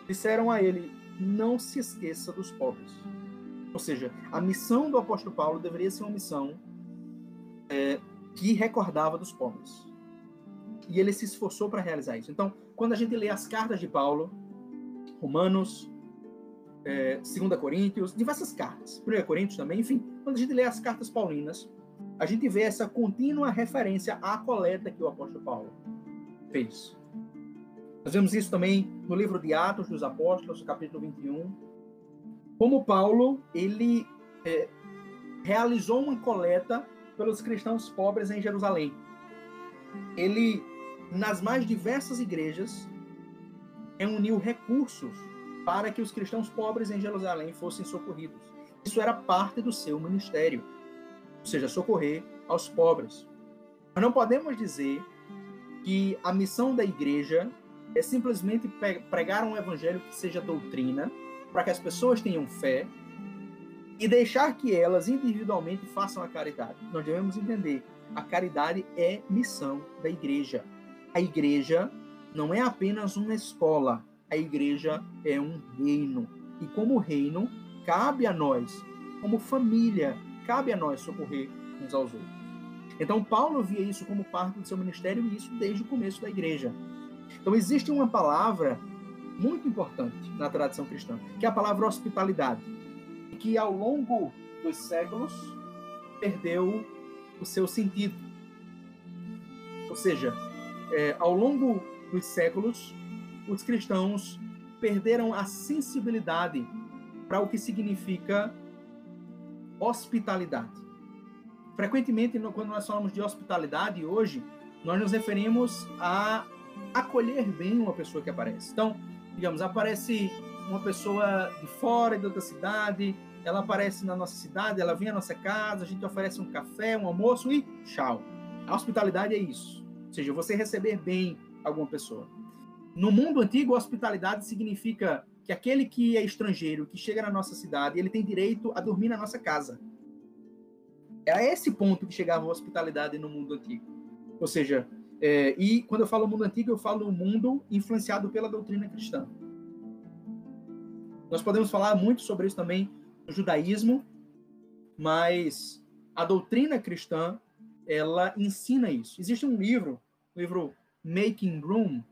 disseram a ele: não se esqueça dos pobres. Ou seja, a missão do apóstolo Paulo deveria ser uma missão é, que recordava dos pobres e ele se esforçou para realizar isso. Então, quando a gente lê as cartas de Paulo, Romanos, é, 2 Coríntios, diversas cartas, 1 Coríntios também, enfim, quando a gente lê as cartas paulinas, a gente vê essa contínua referência à coleta que o apóstolo Paulo fez. Nós vemos isso também no livro de Atos dos Apóstolos, capítulo 21. Como Paulo, ele é, realizou uma coleta pelos cristãos pobres em Jerusalém. Ele nas mais diversas igrejas, reuniu recursos para que os cristãos pobres em Jerusalém fossem socorridos. Isso era parte do seu ministério, ou seja, socorrer aos pobres. Nós não podemos dizer que a missão da igreja é simplesmente pregar um evangelho que seja doutrina, para que as pessoas tenham fé e deixar que elas individualmente façam a caridade. Nós devemos entender, a caridade é missão da igreja a igreja não é apenas uma escola, a igreja é um reino. E como reino, cabe a nós, como família, cabe a nós socorrer uns aos outros. Então, Paulo via isso como parte do seu ministério e isso desde o começo da igreja. Então, existe uma palavra muito importante na tradição cristã, que é a palavra hospitalidade, que ao longo dos séculos perdeu o seu sentido. Ou seja, é, ao longo dos séculos, os cristãos perderam a sensibilidade para o que significa hospitalidade. Frequentemente, quando nós falamos de hospitalidade hoje, nós nos referimos a acolher bem uma pessoa que aparece. Então, digamos, aparece uma pessoa de fora, de outra cidade, ela aparece na nossa cidade, ela vem à nossa casa, a gente oferece um café, um almoço e tchau. A hospitalidade é isso. Ou seja, você receber bem alguma pessoa. No mundo antigo, hospitalidade significa que aquele que é estrangeiro, que chega na nossa cidade, ele tem direito a dormir na nossa casa. É a esse ponto que chegava a hospitalidade no mundo antigo. Ou seja, é, e quando eu falo mundo antigo, eu falo o mundo influenciado pela doutrina cristã. Nós podemos falar muito sobre isso também no judaísmo, mas a doutrina cristã ela ensina isso. Existe um livro, o livro Making Room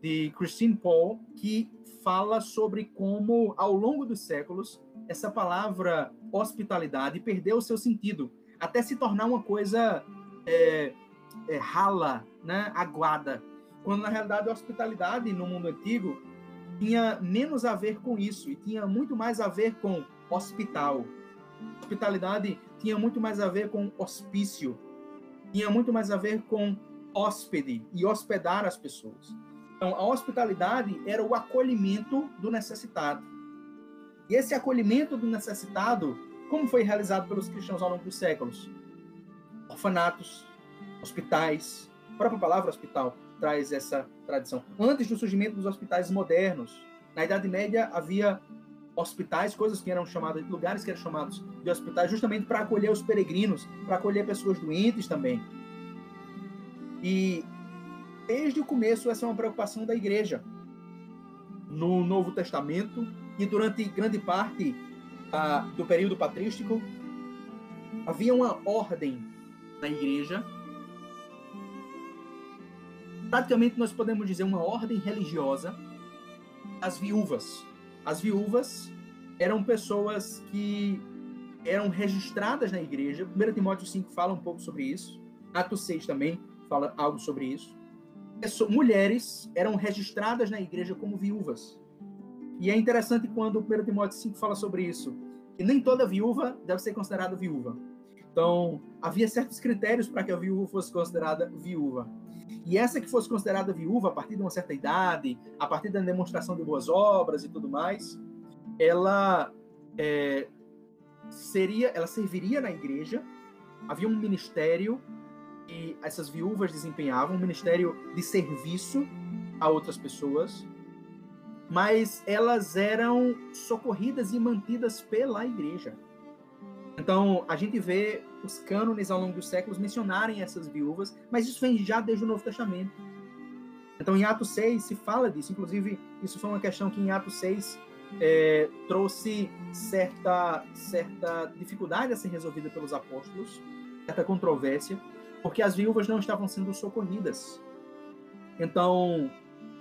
de Christine Paul, que fala sobre como ao longo dos séculos essa palavra hospitalidade perdeu o seu sentido, até se tornar uma coisa é, é, rala, né, aguada. Quando na realidade a hospitalidade no mundo antigo tinha menos a ver com isso e tinha muito mais a ver com hospital. Hospitalidade tinha muito mais a ver com hospício, tinha muito mais a ver com hóspede e hospedar as pessoas. Então, a hospitalidade era o acolhimento do necessitado. E esse acolhimento do necessitado, como foi realizado pelos cristãos ao longo dos séculos? Orfanatos, hospitais, a própria palavra hospital traz essa tradição. Antes do surgimento dos hospitais modernos, na Idade Média havia hospitais, coisas que eram chamadas, lugares que eram chamados de hospitais, justamente para acolher os peregrinos, para acolher pessoas doentes também. E desde o começo essa é uma preocupação da igreja. No Novo Testamento e durante grande parte ah, do período patrístico, havia uma ordem na igreja. Praticamente nós podemos dizer uma ordem religiosa as viúvas as viúvas eram pessoas que eram registradas na igreja. 1 Timóteo 5 fala um pouco sobre isso. Atos 6 também fala algo sobre isso. Mulheres eram registradas na igreja como viúvas. E é interessante quando 1 Timóteo 5 fala sobre isso, que nem toda viúva deve ser considerada viúva. Então, havia certos critérios para que a viúva fosse considerada viúva. E essa que fosse considerada viúva a partir de uma certa idade, a partir da demonstração de boas obras e tudo mais, ela é, seria, ela serviria na igreja. Havia um ministério que essas viúvas desempenhavam, um ministério de serviço a outras pessoas, mas elas eram socorridas e mantidas pela igreja. Então, a gente vê os cânones ao longo dos séculos mencionarem essas viúvas, mas isso vem já desde o Novo Testamento. Então, em Atos 6 se fala disso. Inclusive, isso foi uma questão que em Atos 6 é, trouxe certa, certa dificuldade a ser resolvida pelos apóstolos, certa controvérsia, porque as viúvas não estavam sendo socorridas. Então,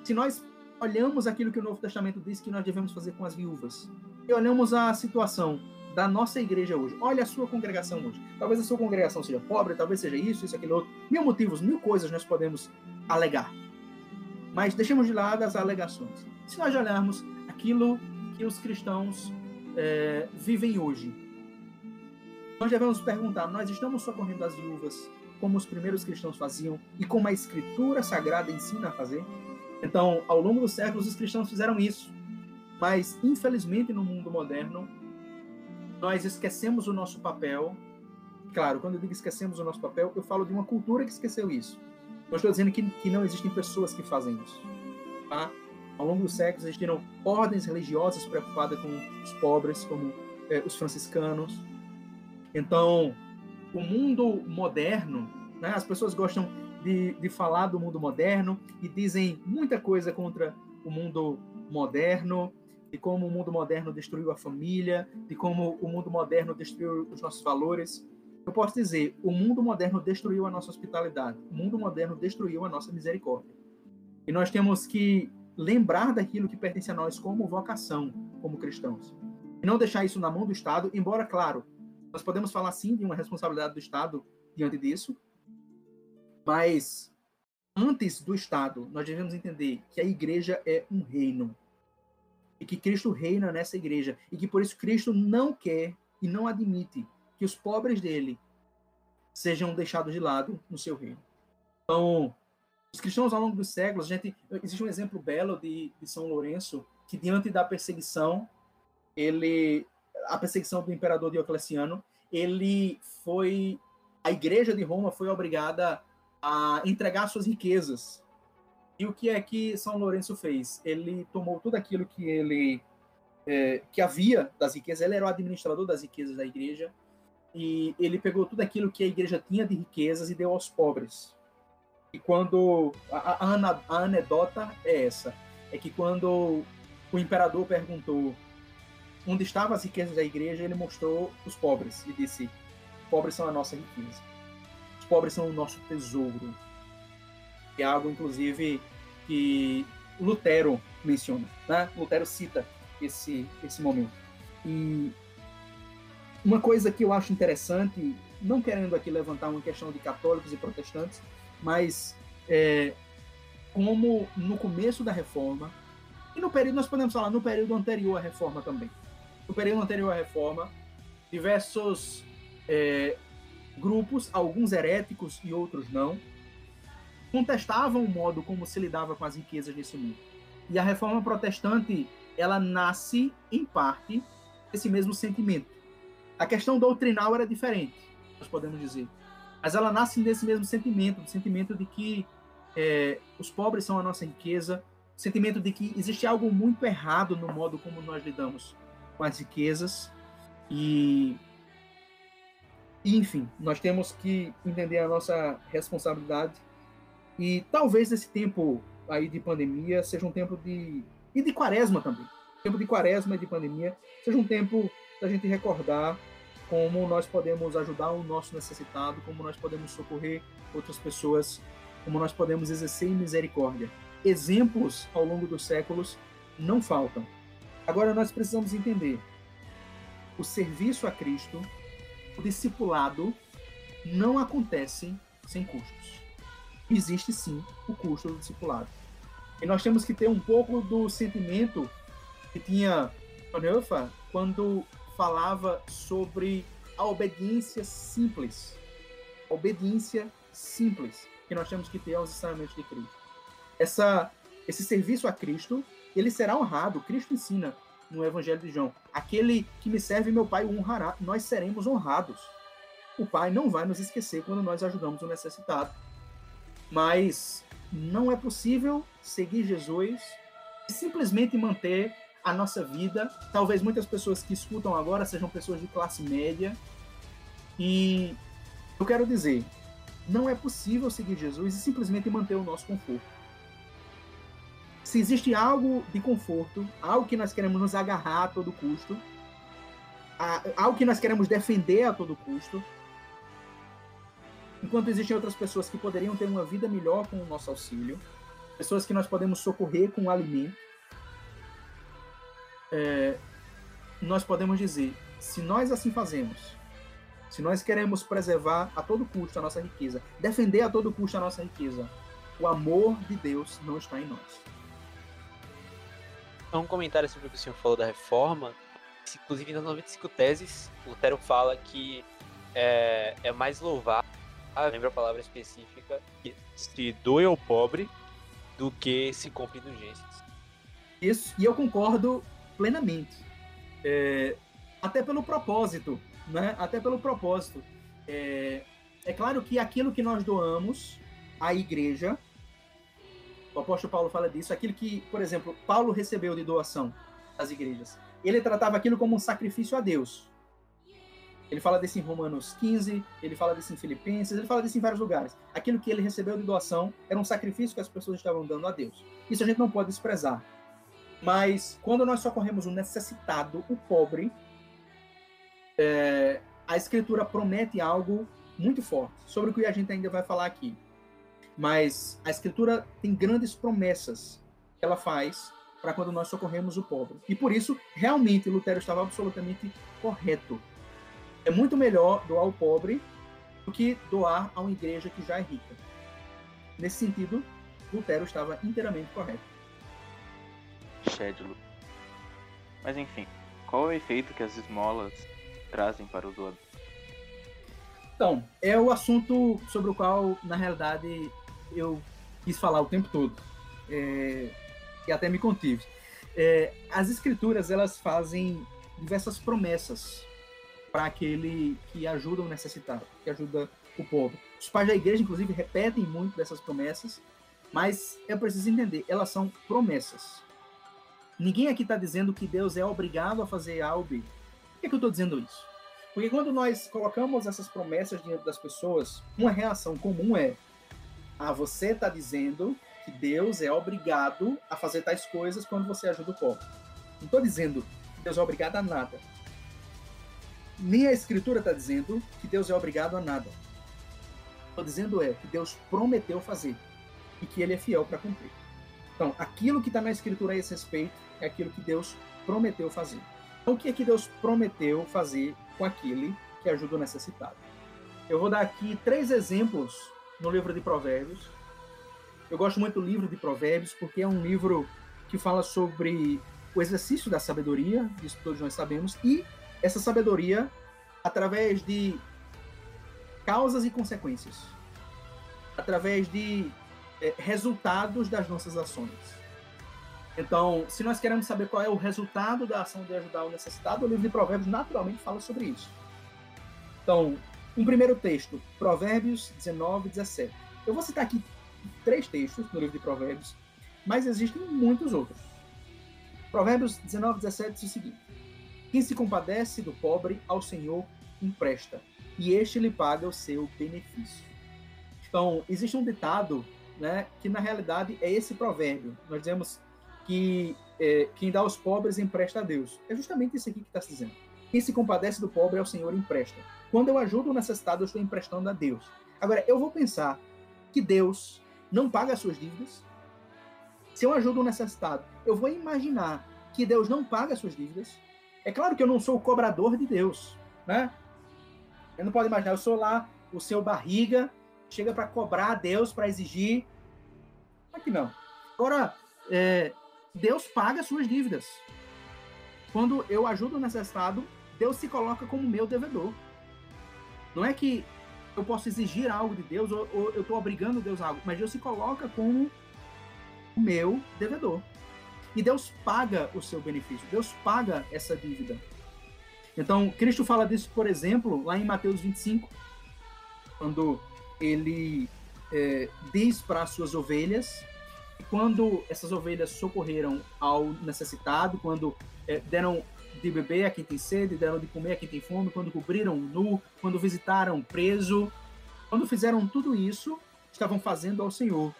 se nós olhamos aquilo que o Novo Testamento diz que nós devemos fazer com as viúvas, e olhamos a situação da nossa igreja hoje. Olha a sua congregação hoje. Talvez a sua congregação seja pobre, talvez seja isso, isso, aquilo outro. Mil motivos, mil coisas nós podemos alegar. Mas deixemos de lado as alegações. Se nós olharmos aquilo que os cristãos é, vivem hoje, nós devemos perguntar: nós estamos socorrendo as viúvas como os primeiros cristãos faziam e como a Escritura Sagrada ensina a fazer? Então, ao longo dos séculos, os cristãos fizeram isso. Mas, infelizmente, no mundo moderno, nós esquecemos o nosso papel. Claro, quando eu digo esquecemos o nosso papel, eu falo de uma cultura que esqueceu isso. Não estou dizendo que, que não existem pessoas que fazem isso. Tá? Ao longo dos séculos existiram ordens religiosas preocupadas com os pobres, como eh, os franciscanos. Então, o mundo moderno, né, as pessoas gostam de, de falar do mundo moderno e dizem muita coisa contra o mundo moderno, de como o mundo moderno destruiu a família, de como o mundo moderno destruiu os nossos valores. Eu posso dizer, o mundo moderno destruiu a nossa hospitalidade, o mundo moderno destruiu a nossa misericórdia. E nós temos que lembrar daquilo que pertence a nós como vocação, como cristãos. E não deixar isso na mão do Estado, embora, claro, nós podemos falar sim de uma responsabilidade do Estado diante disso, mas antes do Estado, nós devemos entender que a igreja é um reino e que Cristo reina nessa igreja e que por isso Cristo não quer e não admite que os pobres dele sejam deixados de lado no seu reino. Então, os cristãos ao longo dos séculos, gente, existe um exemplo belo de, de São Lourenço que diante da perseguição, ele a perseguição do imperador Diocleciano, ele foi a igreja de Roma foi obrigada a entregar suas riquezas e o que é que São Lourenço fez? Ele tomou tudo aquilo que ele é, que havia das riquezas, ele era o administrador das riquezas da igreja, e ele pegou tudo aquilo que a igreja tinha de riquezas e deu aos pobres. E quando a, a, a anedota é essa, é que quando o imperador perguntou onde estavam as riquezas da igreja, ele mostrou os pobres e disse: pobres são a nossa riqueza, os pobres são o nosso tesouro, é algo, inclusive, que Lutero menciona. Né? Lutero cita esse, esse momento. E uma coisa que eu acho interessante, não querendo aqui levantar uma questão de católicos e protestantes, mas é, como no começo da reforma, e no período, nós podemos falar no período anterior à reforma também. No período anterior à reforma, diversos é, grupos, alguns heréticos e outros não, contestavam o modo como se lidava com as riquezas desse mundo. E a reforma protestante, ela nasce, em parte, desse mesmo sentimento. A questão doutrinal era diferente, nós podemos dizer. Mas ela nasce desse mesmo sentimento, do sentimento de que é, os pobres são a nossa riqueza, sentimento de que existe algo muito errado no modo como nós lidamos com as riquezas. E, enfim, nós temos que entender a nossa responsabilidade e talvez esse tempo aí de pandemia seja um tempo de. e de quaresma também. Tempo de quaresma e de pandemia seja um tempo da gente recordar como nós podemos ajudar o nosso necessitado, como nós podemos socorrer outras pessoas, como nós podemos exercer misericórdia. Exemplos ao longo dos séculos não faltam. Agora nós precisamos entender: o serviço a Cristo, o discipulado, não acontece sem custos existe sim o custo do discipulado. E nós temos que ter um pouco do sentimento que tinha Bonhoeffer quando falava sobre a obediência simples. Obediência simples que nós temos que ter aos ensinamentos de Cristo. Essa, esse serviço a Cristo, ele será honrado. Cristo ensina no Evangelho de João: aquele que me serve, meu Pai o honrará. Nós seremos honrados. O Pai não vai nos esquecer quando nós ajudamos o necessitado. Mas não é possível seguir Jesus e simplesmente manter a nossa vida. Talvez muitas pessoas que escutam agora sejam pessoas de classe média. E eu quero dizer, não é possível seguir Jesus e simplesmente manter o nosso conforto. Se existe algo de conforto, algo que nós queremos nos agarrar a todo custo, algo que nós queremos defender a todo custo, enquanto existem outras pessoas que poderiam ter uma vida melhor com o nosso auxílio, pessoas que nós podemos socorrer com o alimento, é, nós podemos dizer, se nós assim fazemos, se nós queremos preservar a todo custo a nossa riqueza, defender a todo custo a nossa riqueza, o amor de Deus não está em nós. Um comentário sobre o que o senhor falou da reforma. Inclusive, nas 95 teses, Lutero fala que é, é mais louvável lembro a palavra específica, que se doe ao pobre do que se compre indulgências. Isso, e eu concordo plenamente. É, até pelo propósito, né? Até pelo propósito. É, é claro que aquilo que nós doamos à igreja, o apóstolo Paulo fala disso, aquilo que, por exemplo, Paulo recebeu de doação às igrejas, ele tratava aquilo como um sacrifício a Deus. Ele fala disso em Romanos 15, ele fala disso em Filipenses, ele fala disso em vários lugares. Aquilo que ele recebeu de doação era um sacrifício que as pessoas estavam dando a Deus. Isso a gente não pode desprezar. Mas quando nós socorremos o necessitado, o pobre, é, a escritura promete algo muito forte, sobre o que a gente ainda vai falar aqui. Mas a escritura tem grandes promessas que ela faz para quando nós socorremos o pobre. E por isso, realmente, Lutero estava absolutamente correto. É muito melhor doar ao pobre do que doar a uma igreja que já é rica. Nesse sentido, Lutero estava inteiramente correto. Chédulo. Mas enfim, qual é o efeito que as esmolas trazem para o doador? Então, é o assunto sobre o qual, na realidade, eu quis falar o tempo todo. É, e até me contive. É, as escrituras, elas fazem diversas promessas para aquele que ajuda o necessitado, que ajuda o povo. Os pais da igreja, inclusive, repetem muito dessas promessas, mas é preciso entender, elas são promessas. Ninguém aqui está dizendo que Deus é obrigado a fazer algo. Por que, que eu estou dizendo isso? Porque quando nós colocamos essas promessas diante das pessoas, uma reação comum é: ah, você está dizendo que Deus é obrigado a fazer tais coisas quando você ajuda o povo. Não estou dizendo que Deus é obrigado a nada. Nem a Escritura está dizendo que Deus é obrigado a nada. Estou dizendo é que Deus prometeu fazer e que Ele é fiel para cumprir. Então, aquilo que está na Escritura a esse respeito é aquilo que Deus prometeu fazer. Então, o que é que Deus prometeu fazer com aquele que ajuda o necessitado? Eu vou dar aqui três exemplos no livro de Provérbios. Eu gosto muito do livro de Provérbios porque é um livro que fala sobre o exercício da sabedoria, isso todos nós sabemos, e essa sabedoria através de causas e consequências, através de é, resultados das nossas ações. Então, se nós queremos saber qual é o resultado da ação de ajudar o necessitado, o livro de Provérbios naturalmente fala sobre isso. Então, um primeiro texto, Provérbios 19, 17. Eu vou citar aqui três textos no livro de Provérbios, mas existem muitos outros. Provérbios 19, 17 diz o seguinte: Quem se compadece do pobre ao Senhor empresta, e este lhe paga o seu benefício. Então, existe um ditado, né, que na realidade é esse provérbio. Nós dizemos que é, quem dá aos pobres empresta a Deus. É justamente isso aqui que está se dizendo. Quem se compadece do pobre ao Senhor empresta. Quando eu ajudo o necessitado, eu estou emprestando a Deus. Agora, eu vou pensar que Deus não paga as suas dívidas. Se eu ajudo o necessitado, eu vou imaginar que Deus não paga as suas dívidas. É claro que eu não sou o cobrador de Deus, né? Eu não posso imaginar, eu sou lá o seu barriga, chega para cobrar a Deus, para exigir. Aqui não. Agora, é, Deus paga as suas dívidas. Quando eu ajudo o necessitado, Deus se coloca como meu devedor. Não é que eu posso exigir algo de Deus ou, ou eu estou obrigando Deus a algo, mas Deus se coloca como o meu devedor. E Deus paga o seu benefício, Deus paga essa dívida. Então, Cristo fala disso, por exemplo, lá em Mateus 25, quando ele é, diz para as suas ovelhas quando essas ovelhas socorreram ao necessitado, quando é, deram de beber a quem tem sede, deram de comer a quem tem fome, quando cobriram nu, quando visitaram preso, quando fizeram tudo isso, estavam fazendo ao Senhor.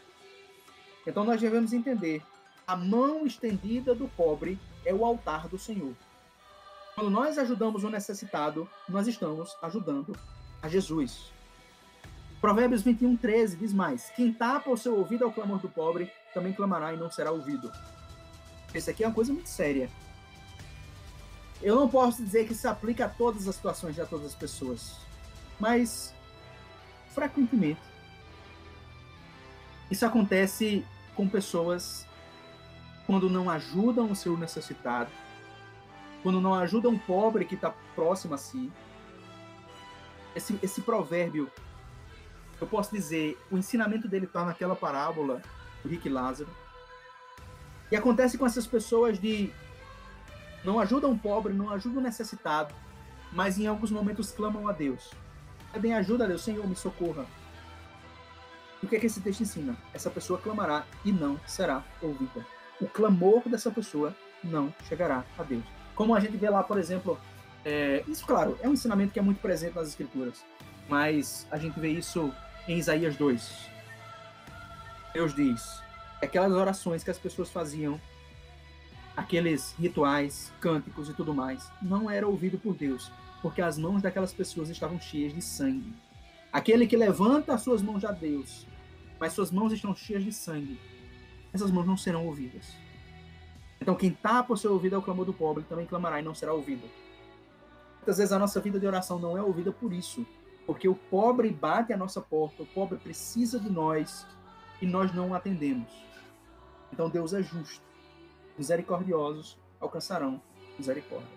Então nós devemos entender, a mão estendida do pobre é o altar do Senhor. Quando nós ajudamos o necessitado, nós estamos ajudando a Jesus. Provérbios 21, 13 diz mais: Quem tapa o seu ouvido ao clamor do pobre, também clamará e não será ouvido. Isso aqui é uma coisa muito séria. Eu não posso dizer que se aplica a todas as situações de a todas as pessoas, mas frequentemente isso acontece com pessoas quando não ajudam o seu necessitado, quando não ajudam um pobre que está próximo a si. Esse, esse provérbio, eu posso dizer, o ensinamento dele está naquela parábola do Rick Lázaro. E acontece com essas pessoas de não ajudam o pobre, não ajudam o necessitado, mas em alguns momentos clamam a Deus. Pedem ajuda a Deus, Senhor, me socorra. o que é que esse texto ensina? Essa pessoa clamará e não será ouvida. O clamor dessa pessoa não chegará a Deus. Como a gente vê lá, por exemplo, é, isso, claro, é um ensinamento que é muito presente nas Escrituras, mas a gente vê isso em Isaías 2. Deus diz: aquelas orações que as pessoas faziam aqueles rituais, cânticos e tudo mais, não era ouvido por Deus, porque as mãos daquelas pessoas estavam cheias de sangue. Aquele que levanta as suas mãos a Deus, mas suas mãos estão cheias de sangue, essas mãos não serão ouvidas. Então, quem tapa o seu ouvido ao clamor do pobre também clamará e não será ouvido. Muitas vezes a nossa vida de oração não é ouvida por isso, porque o pobre bate à nossa porta, o pobre precisa de nós e nós não o atendemos. Então, Deus é justo misericordiosos alcançarão misericórdia.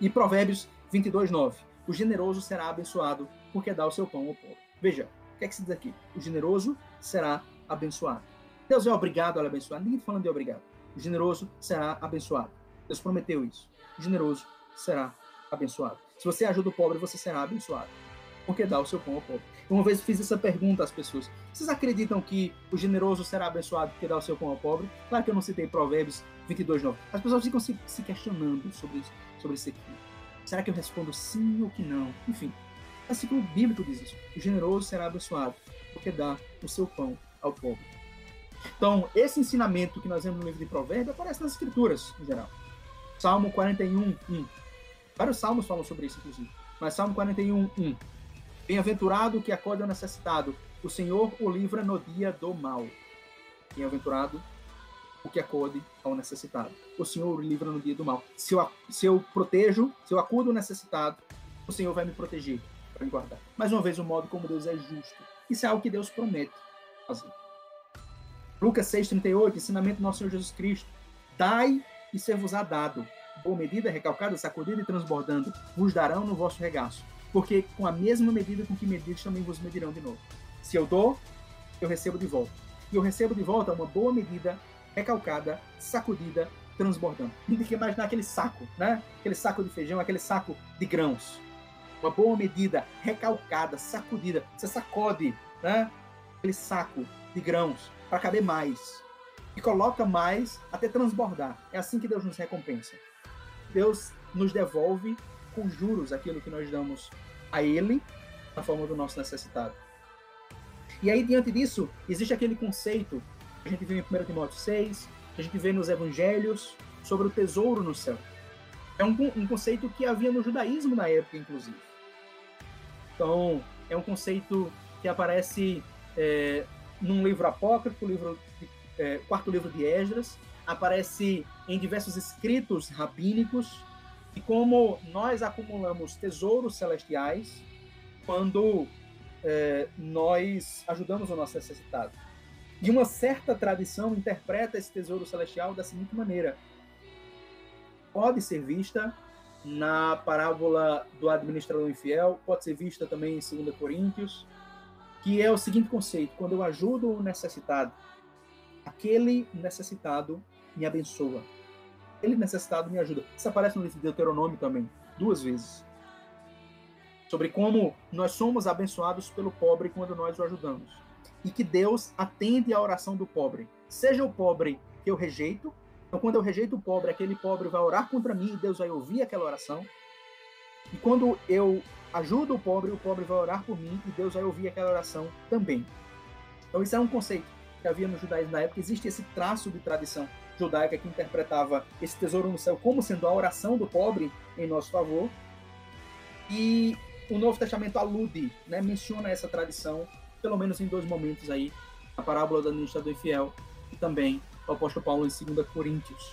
E Provérbios 22, 9. O generoso será abençoado, porque dá o seu pão ao pobre. Veja, o que é que se diz aqui? O generoso será abençoado. Deus é obrigado a abençoar. Ninguém está falando de obrigado. O generoso será abençoado. Deus prometeu isso. O generoso será abençoado. Se você ajuda o pobre, você será abençoado. Porque dá o seu pão ao pobre. Uma vez fiz essa pergunta às pessoas: vocês acreditam que o generoso será abençoado porque dá o seu pão ao pobre? Claro que eu não citei Provérbios 22, 9. As pessoas ficam se, se questionando sobre isso, sobre isso aqui. Será que eu respondo sim ou que não? Enfim, versículo bíblico diz isso: o generoso será abençoado porque dá o seu pão ao pobre. Então, esse ensinamento que nós vemos no livro de Provérbios aparece nas Escrituras, em geral. Salmo 41, 1. Vários salmos falam sobre isso, inclusive. Mas Salmo 41, 1. Bem-aventurado o que acode ao necessitado, o Senhor o livra no dia do mal. Bem-aventurado o que acode ao necessitado, o Senhor o livra no dia do mal. Se eu, se eu protejo, se eu acudo ao necessitado, o Senhor vai me proteger, vai me guardar. Mais uma vez, o modo como Deus é justo. Isso é algo que Deus promete fazer. Lucas 6,38, ensinamento do nosso Senhor Jesus Cristo. Dai e ser-vos-á dado. Boa medida, recalcada, sacudida e transbordando, vos darão no vosso regaço porque com a mesma medida com que medides também vos medirão de novo. Se eu dou, eu recebo de volta. E eu recebo de volta uma boa medida, recalcada, sacudida, transbordando. Tem que imaginar aquele saco, né? Aquele saco de feijão, aquele saco de grãos. Uma boa medida, recalcada, sacudida. Você sacode, né? Aquele saco de grãos para caber mais. E coloca mais até transbordar. É assim que Deus nos recompensa. Deus nos devolve com juros aquilo que nós damos a ele na forma do nosso necessitado. E aí, diante disso, existe aquele conceito que a gente vê em 1 Timóteo 6, que a gente vê nos evangelhos, sobre o tesouro no céu. É um, um conceito que havia no judaísmo na época, inclusive. Então, é um conceito que aparece é, num livro apócrifo, livro de, é, quarto livro de Esdras, aparece em diversos escritos rabínicos, e como nós acumulamos tesouros celestiais quando é, nós ajudamos o nosso necessitado. E uma certa tradição interpreta esse tesouro celestial da seguinte maneira: pode ser vista na parábola do administrador infiel, pode ser vista também em 2 Coríntios, que é o seguinte conceito: quando eu ajudo o necessitado, aquele necessitado me abençoa ele necessitado me ajuda. Isso aparece no livro de Deuteronômio também, duas vezes. Sobre como nós somos abençoados pelo pobre quando nós o ajudamos. E que Deus atende à oração do pobre. Seja o pobre que eu rejeito, então quando eu rejeito o pobre, aquele pobre vai orar contra mim e Deus vai ouvir aquela oração. E quando eu ajudo o pobre, o pobre vai orar por mim e Deus vai ouvir aquela oração também. Então isso é um conceito que havia no judaísmo na época. Existe esse traço de tradição judaica que interpretava esse tesouro no céu como sendo a oração do pobre em nosso favor. E o Novo Testamento alude, né, menciona essa tradição, pelo menos em dois momentos aí, a parábola do administrador infiel e também o apóstolo Paulo em 2 Coríntios.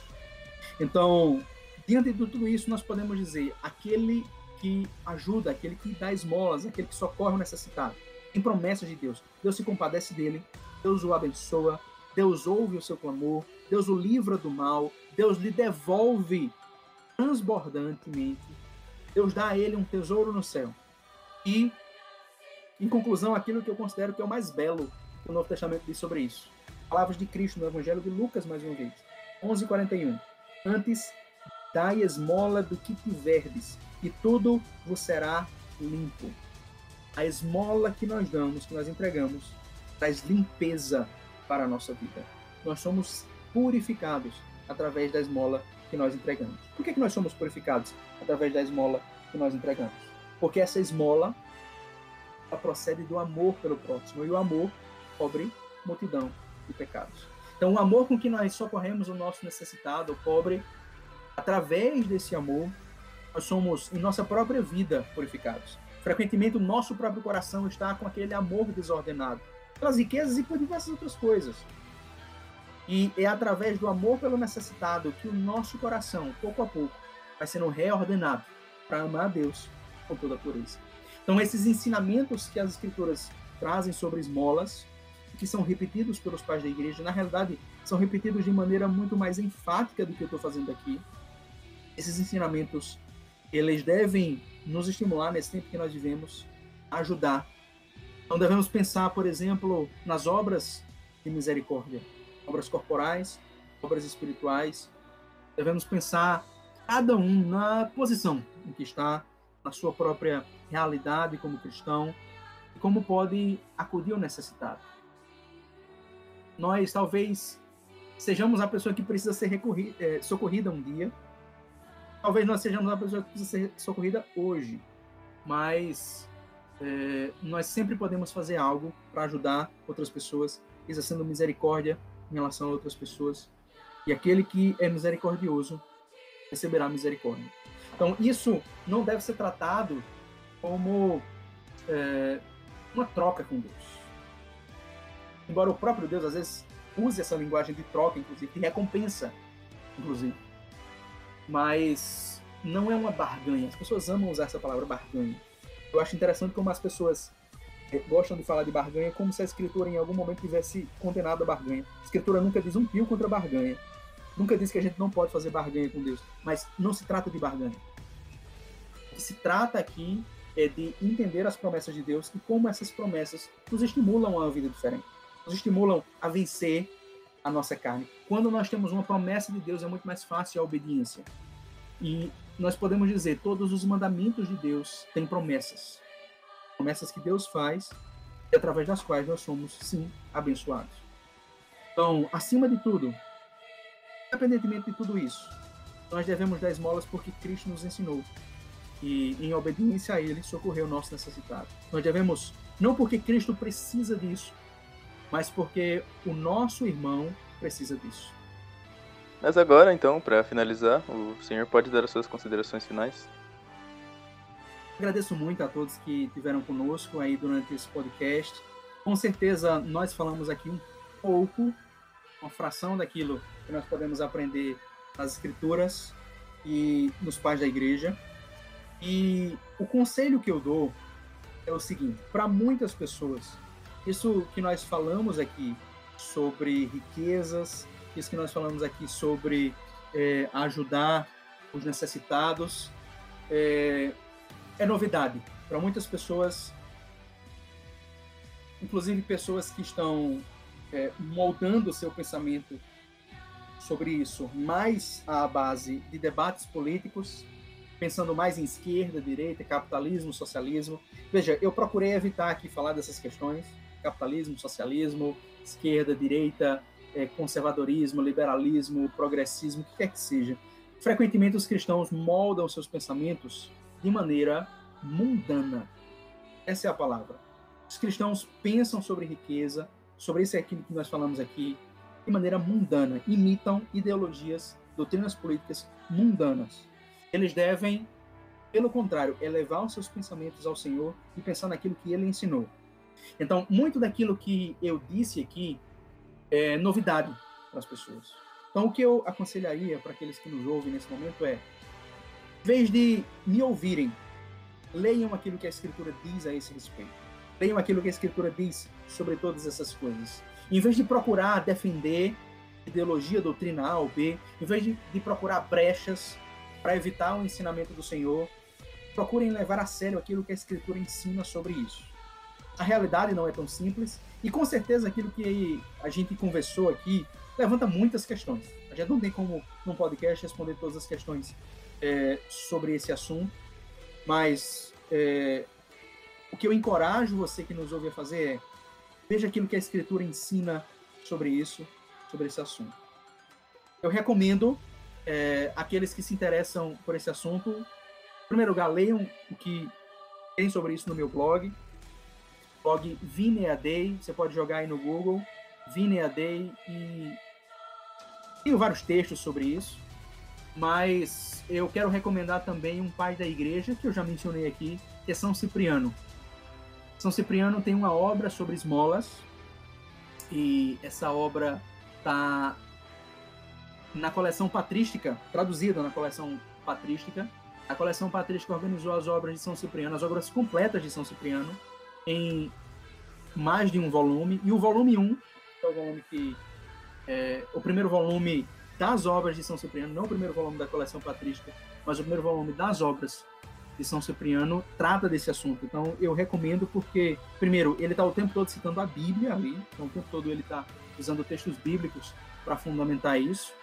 Então, diante de tudo isso, nós podemos dizer, aquele que ajuda, aquele que dá esmolas, aquele que socorre o necessitado, em promessas de Deus, Deus se compadece dele, Deus o abençoa, Deus ouve o seu clamor, Deus o livra do mal, Deus lhe devolve transbordantemente, Deus dá a ele um tesouro no céu. E, em conclusão, aquilo que eu considero que é o mais belo que o Novo Testamento diz sobre isso. Palavras de Cristo no Evangelho de Lucas, mais uma vez. 11:41. Antes, dai esmola do que tiverdes, e tudo vos será limpo. A esmola que nós damos, que nós entregamos, traz limpeza para a nossa vida. Nós somos purificados através da esmola que nós entregamos. Por que, que nós somos purificados através da esmola que nós entregamos? Porque essa esmola ela procede do amor pelo próximo, e o amor cobre multidão de pecados. Então, o amor com que nós socorremos o nosso necessitado, o pobre, através desse amor, nós somos, em nossa própria vida, purificados. Frequentemente, o nosso próprio coração está com aquele amor desordenado, pelas riquezas e por diversas outras coisas. E é através do amor pelo necessitado que o nosso coração, pouco a pouco, vai sendo reordenado para amar a Deus com toda a pureza. Então, esses ensinamentos que as Escrituras trazem sobre esmolas, que são repetidos pelos pais da igreja, na realidade, são repetidos de maneira muito mais enfática do que eu estou fazendo aqui. Esses ensinamentos, eles devem nos estimular nesse tempo que nós vivemos, ajudar. Então, devemos pensar, por exemplo, nas obras de misericórdia, obras corporais, obras espirituais. Devemos pensar cada um na posição em que está, na sua própria realidade como cristão, e como pode acudir ao necessitado nós talvez sejamos a pessoa que precisa ser é, socorrida um dia. Talvez nós sejamos a pessoa que precisa ser socorrida hoje. Mas é, nós sempre podemos fazer algo para ajudar outras pessoas, exercendo misericórdia em relação a outras pessoas. E aquele que é misericordioso receberá misericórdia. Então, isso não deve ser tratado como é, uma troca com Deus embora o próprio Deus às vezes use essa linguagem de troca, inclusive, de recompensa, inclusive. Mas não é uma barganha. As pessoas amam usar essa palavra barganha. Eu acho interessante como as pessoas gostam de falar de barganha como se a escritura em algum momento tivesse condenado a barganha. A escritura nunca diz um pio contra a barganha. Nunca diz que a gente não pode fazer barganha com Deus. Mas não se trata de barganha. O que se trata aqui é de entender as promessas de Deus e como essas promessas nos estimulam a uma vida diferente nos estimulam a vencer a nossa carne. Quando nós temos uma promessa de Deus, é muito mais fácil a obediência. E nós podemos dizer, todos os mandamentos de Deus têm promessas. Promessas que Deus faz e através das quais nós somos, sim, abençoados. Então, acima de tudo, independentemente de tudo isso, nós devemos dar esmolas porque Cristo nos ensinou. E em obediência a Ele, socorreu o nosso necessitado. Nós devemos, não porque Cristo precisa disso, mas porque o nosso irmão precisa disso. Mas agora, então, para finalizar, o senhor pode dar as suas considerações finais? Agradeço muito a todos que tiveram conosco aí durante esse podcast. Com certeza nós falamos aqui um pouco, uma fração daquilo que nós podemos aprender nas escrituras e nos pais da igreja. E o conselho que eu dou é o seguinte: para muitas pessoas, isso que nós falamos aqui sobre riquezas, isso que nós falamos aqui sobre é, ajudar os necessitados, é, é novidade para muitas pessoas, inclusive pessoas que estão é, moldando o seu pensamento sobre isso mais à base de debates políticos, pensando mais em esquerda, direita, capitalismo, socialismo. Veja, eu procurei evitar aqui falar dessas questões, capitalismo, socialismo, esquerda, direita, é, conservadorismo, liberalismo, progressismo, o que quer que seja. Frequentemente os cristãos moldam seus pensamentos de maneira mundana. Essa é a palavra. Os cristãos pensam sobre riqueza, sobre isso é aquilo que nós falamos aqui, de maneira mundana, imitam ideologias, doutrinas políticas mundanas. Eles devem, pelo contrário, elevar os seus pensamentos ao Senhor e pensar naquilo que ele ensinou. Então, muito daquilo que eu disse aqui é novidade para as pessoas. Então, o que eu aconselharia para aqueles que nos ouvem nesse momento é, vez de me ouvirem, leiam aquilo que a Escritura diz a esse respeito. Leiam aquilo que a Escritura diz sobre todas essas coisas. Em vez de procurar defender ideologia, doutrina A ou B, em vez de, de procurar brechas para evitar o ensinamento do Senhor, procurem levar a sério aquilo que a Escritura ensina sobre isso a realidade não é tão simples e com certeza aquilo que a gente conversou aqui levanta muitas questões. A gente não tem como, num podcast, responder todas as questões é, sobre esse assunto, mas é, o que eu encorajo você que nos ouve a fazer é veja aquilo que a Escritura ensina sobre isso, sobre esse assunto. Eu recomendo é, aqueles que se interessam por esse assunto, em primeiro lugar, leiam o que tem sobre isso no meu blog, blog Vineadei, você pode jogar aí no Google, Vineadei, e Tenho vários textos sobre isso, mas eu quero recomendar também um pai da igreja, que eu já mencionei aqui, que é São Cipriano. São Cipriano tem uma obra sobre esmolas, e essa obra está na coleção patrística, traduzida na coleção patrística. A coleção patrística organizou as obras de São Cipriano, as obras completas de São Cipriano, em mais de um volume. E o volume 1, que é o volume que. É, o primeiro volume das obras de São Cipriano, não o primeiro volume da coleção patrística, mas o primeiro volume das obras de São Cipriano trata desse assunto. Então eu recomendo porque, primeiro, ele está o tempo todo citando a Bíblia ali, então o tempo todo ele está usando textos bíblicos para fundamentar isso.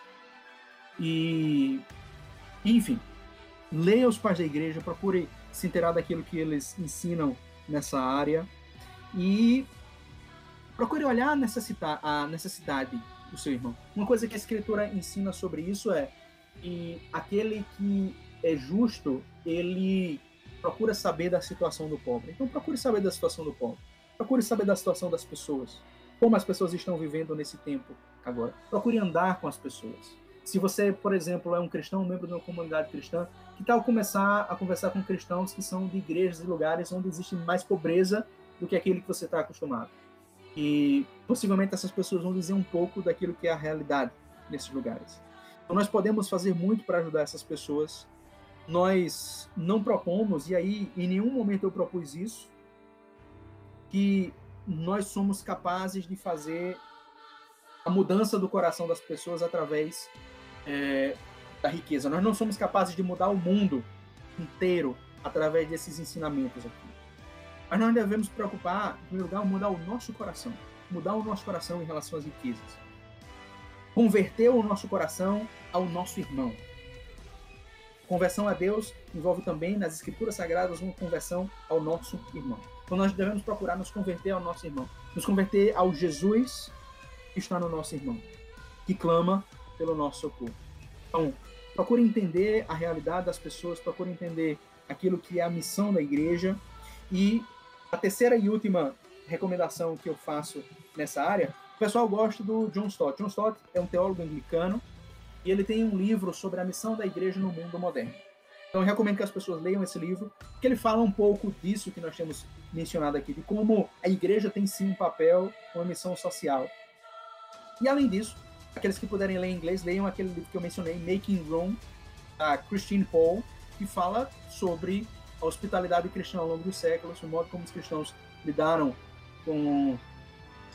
E, enfim, leia os pais da igreja, procure se inteirar daquilo que eles ensinam nessa área e procure olhar a necessidade, do seu irmão. Uma coisa que a escritura ensina sobre isso é que aquele que é justo, ele procura saber da situação do pobre. Então procure saber da situação do pobre. Procure saber da situação das pessoas. Como as pessoas estão vivendo nesse tempo agora. Procure andar com as pessoas. Se você, por exemplo, é um cristão, um membro de uma comunidade cristã, que tal começar a conversar com cristãos que são de igrejas e lugares onde existe mais pobreza do que aquele que você está acostumado? E possivelmente essas pessoas vão dizer um pouco daquilo que é a realidade nesses lugares. Então nós podemos fazer muito para ajudar essas pessoas. Nós não propomos, e aí em nenhum momento eu propus isso, que nós somos capazes de fazer a mudança do coração das pessoas através é, da riqueza. Nós não somos capazes de mudar o mundo inteiro através desses ensinamentos aqui. Mas nós devemos preocupar, em primeiro lugar, mudar o nosso coração. Mudar o nosso coração em relação às riquezas. Converter o nosso coração ao nosso irmão. Conversão a Deus envolve também, nas Escrituras Sagradas, uma conversão ao nosso irmão. Então nós devemos procurar nos converter ao nosso irmão. Nos converter ao Jesus que está no nosso irmão, que clama pelo nosso socorro. Então, procure entender a realidade das pessoas, procure entender aquilo que é a missão da igreja. E a terceira e última recomendação que eu faço nessa área, o pessoal gosta do John Stott. John Stott é um teólogo anglicano e ele tem um livro sobre a missão da igreja no mundo moderno. Então eu recomendo que as pessoas leiam esse livro, porque ele fala um pouco disso que nós temos mencionado aqui, de como a igreja tem sim um papel, uma missão social. E além disso, aqueles que puderem ler em inglês, leiam aquele livro que eu mencionei, Making Room, da Christine Paul, que fala sobre a hospitalidade cristã ao longo dos séculos, o modo como os cristãos lidaram com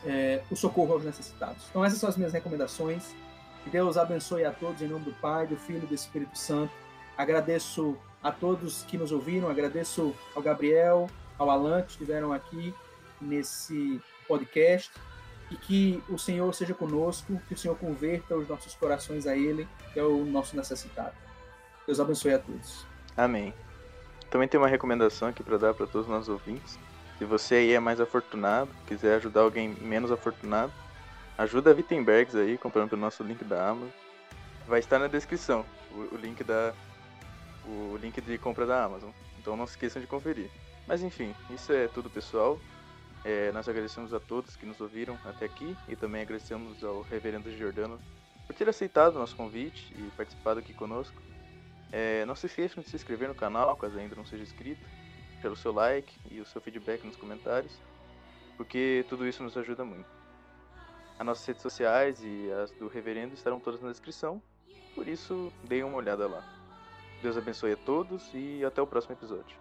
é, o socorro aos necessitados. Então essas são as minhas recomendações. Que Deus abençoe a todos em nome do Pai, do Filho e do Espírito Santo. Agradeço a todos que nos ouviram, agradeço ao Gabriel, ao Alan que estiveram aqui nesse podcast e que o Senhor seja conosco, que o Senhor converta os nossos corações a Ele, que é o nosso necessitado. Deus abençoe a todos. Amém. Também tem uma recomendação aqui para dar para todos os nossos ouvintes. Se você aí é mais afortunado, quiser ajudar alguém menos afortunado, ajuda a Wittenbergs aí, comprando pelo nosso link da Amazon. Vai estar na descrição o, o link da o link de compra da Amazon. Então não se esqueçam de conferir. Mas enfim, isso é tudo pessoal. É, nós agradecemos a todos que nos ouviram até aqui e também agradecemos ao Reverendo Giordano por ter aceitado o nosso convite e participado aqui conosco. É, não se esqueçam de se inscrever no canal, caso ainda não seja inscrito, pelo seu like e o seu feedback nos comentários, porque tudo isso nos ajuda muito. As nossas redes sociais e as do Reverendo estarão todas na descrição, por isso deem uma olhada lá. Deus abençoe a todos e até o próximo episódio.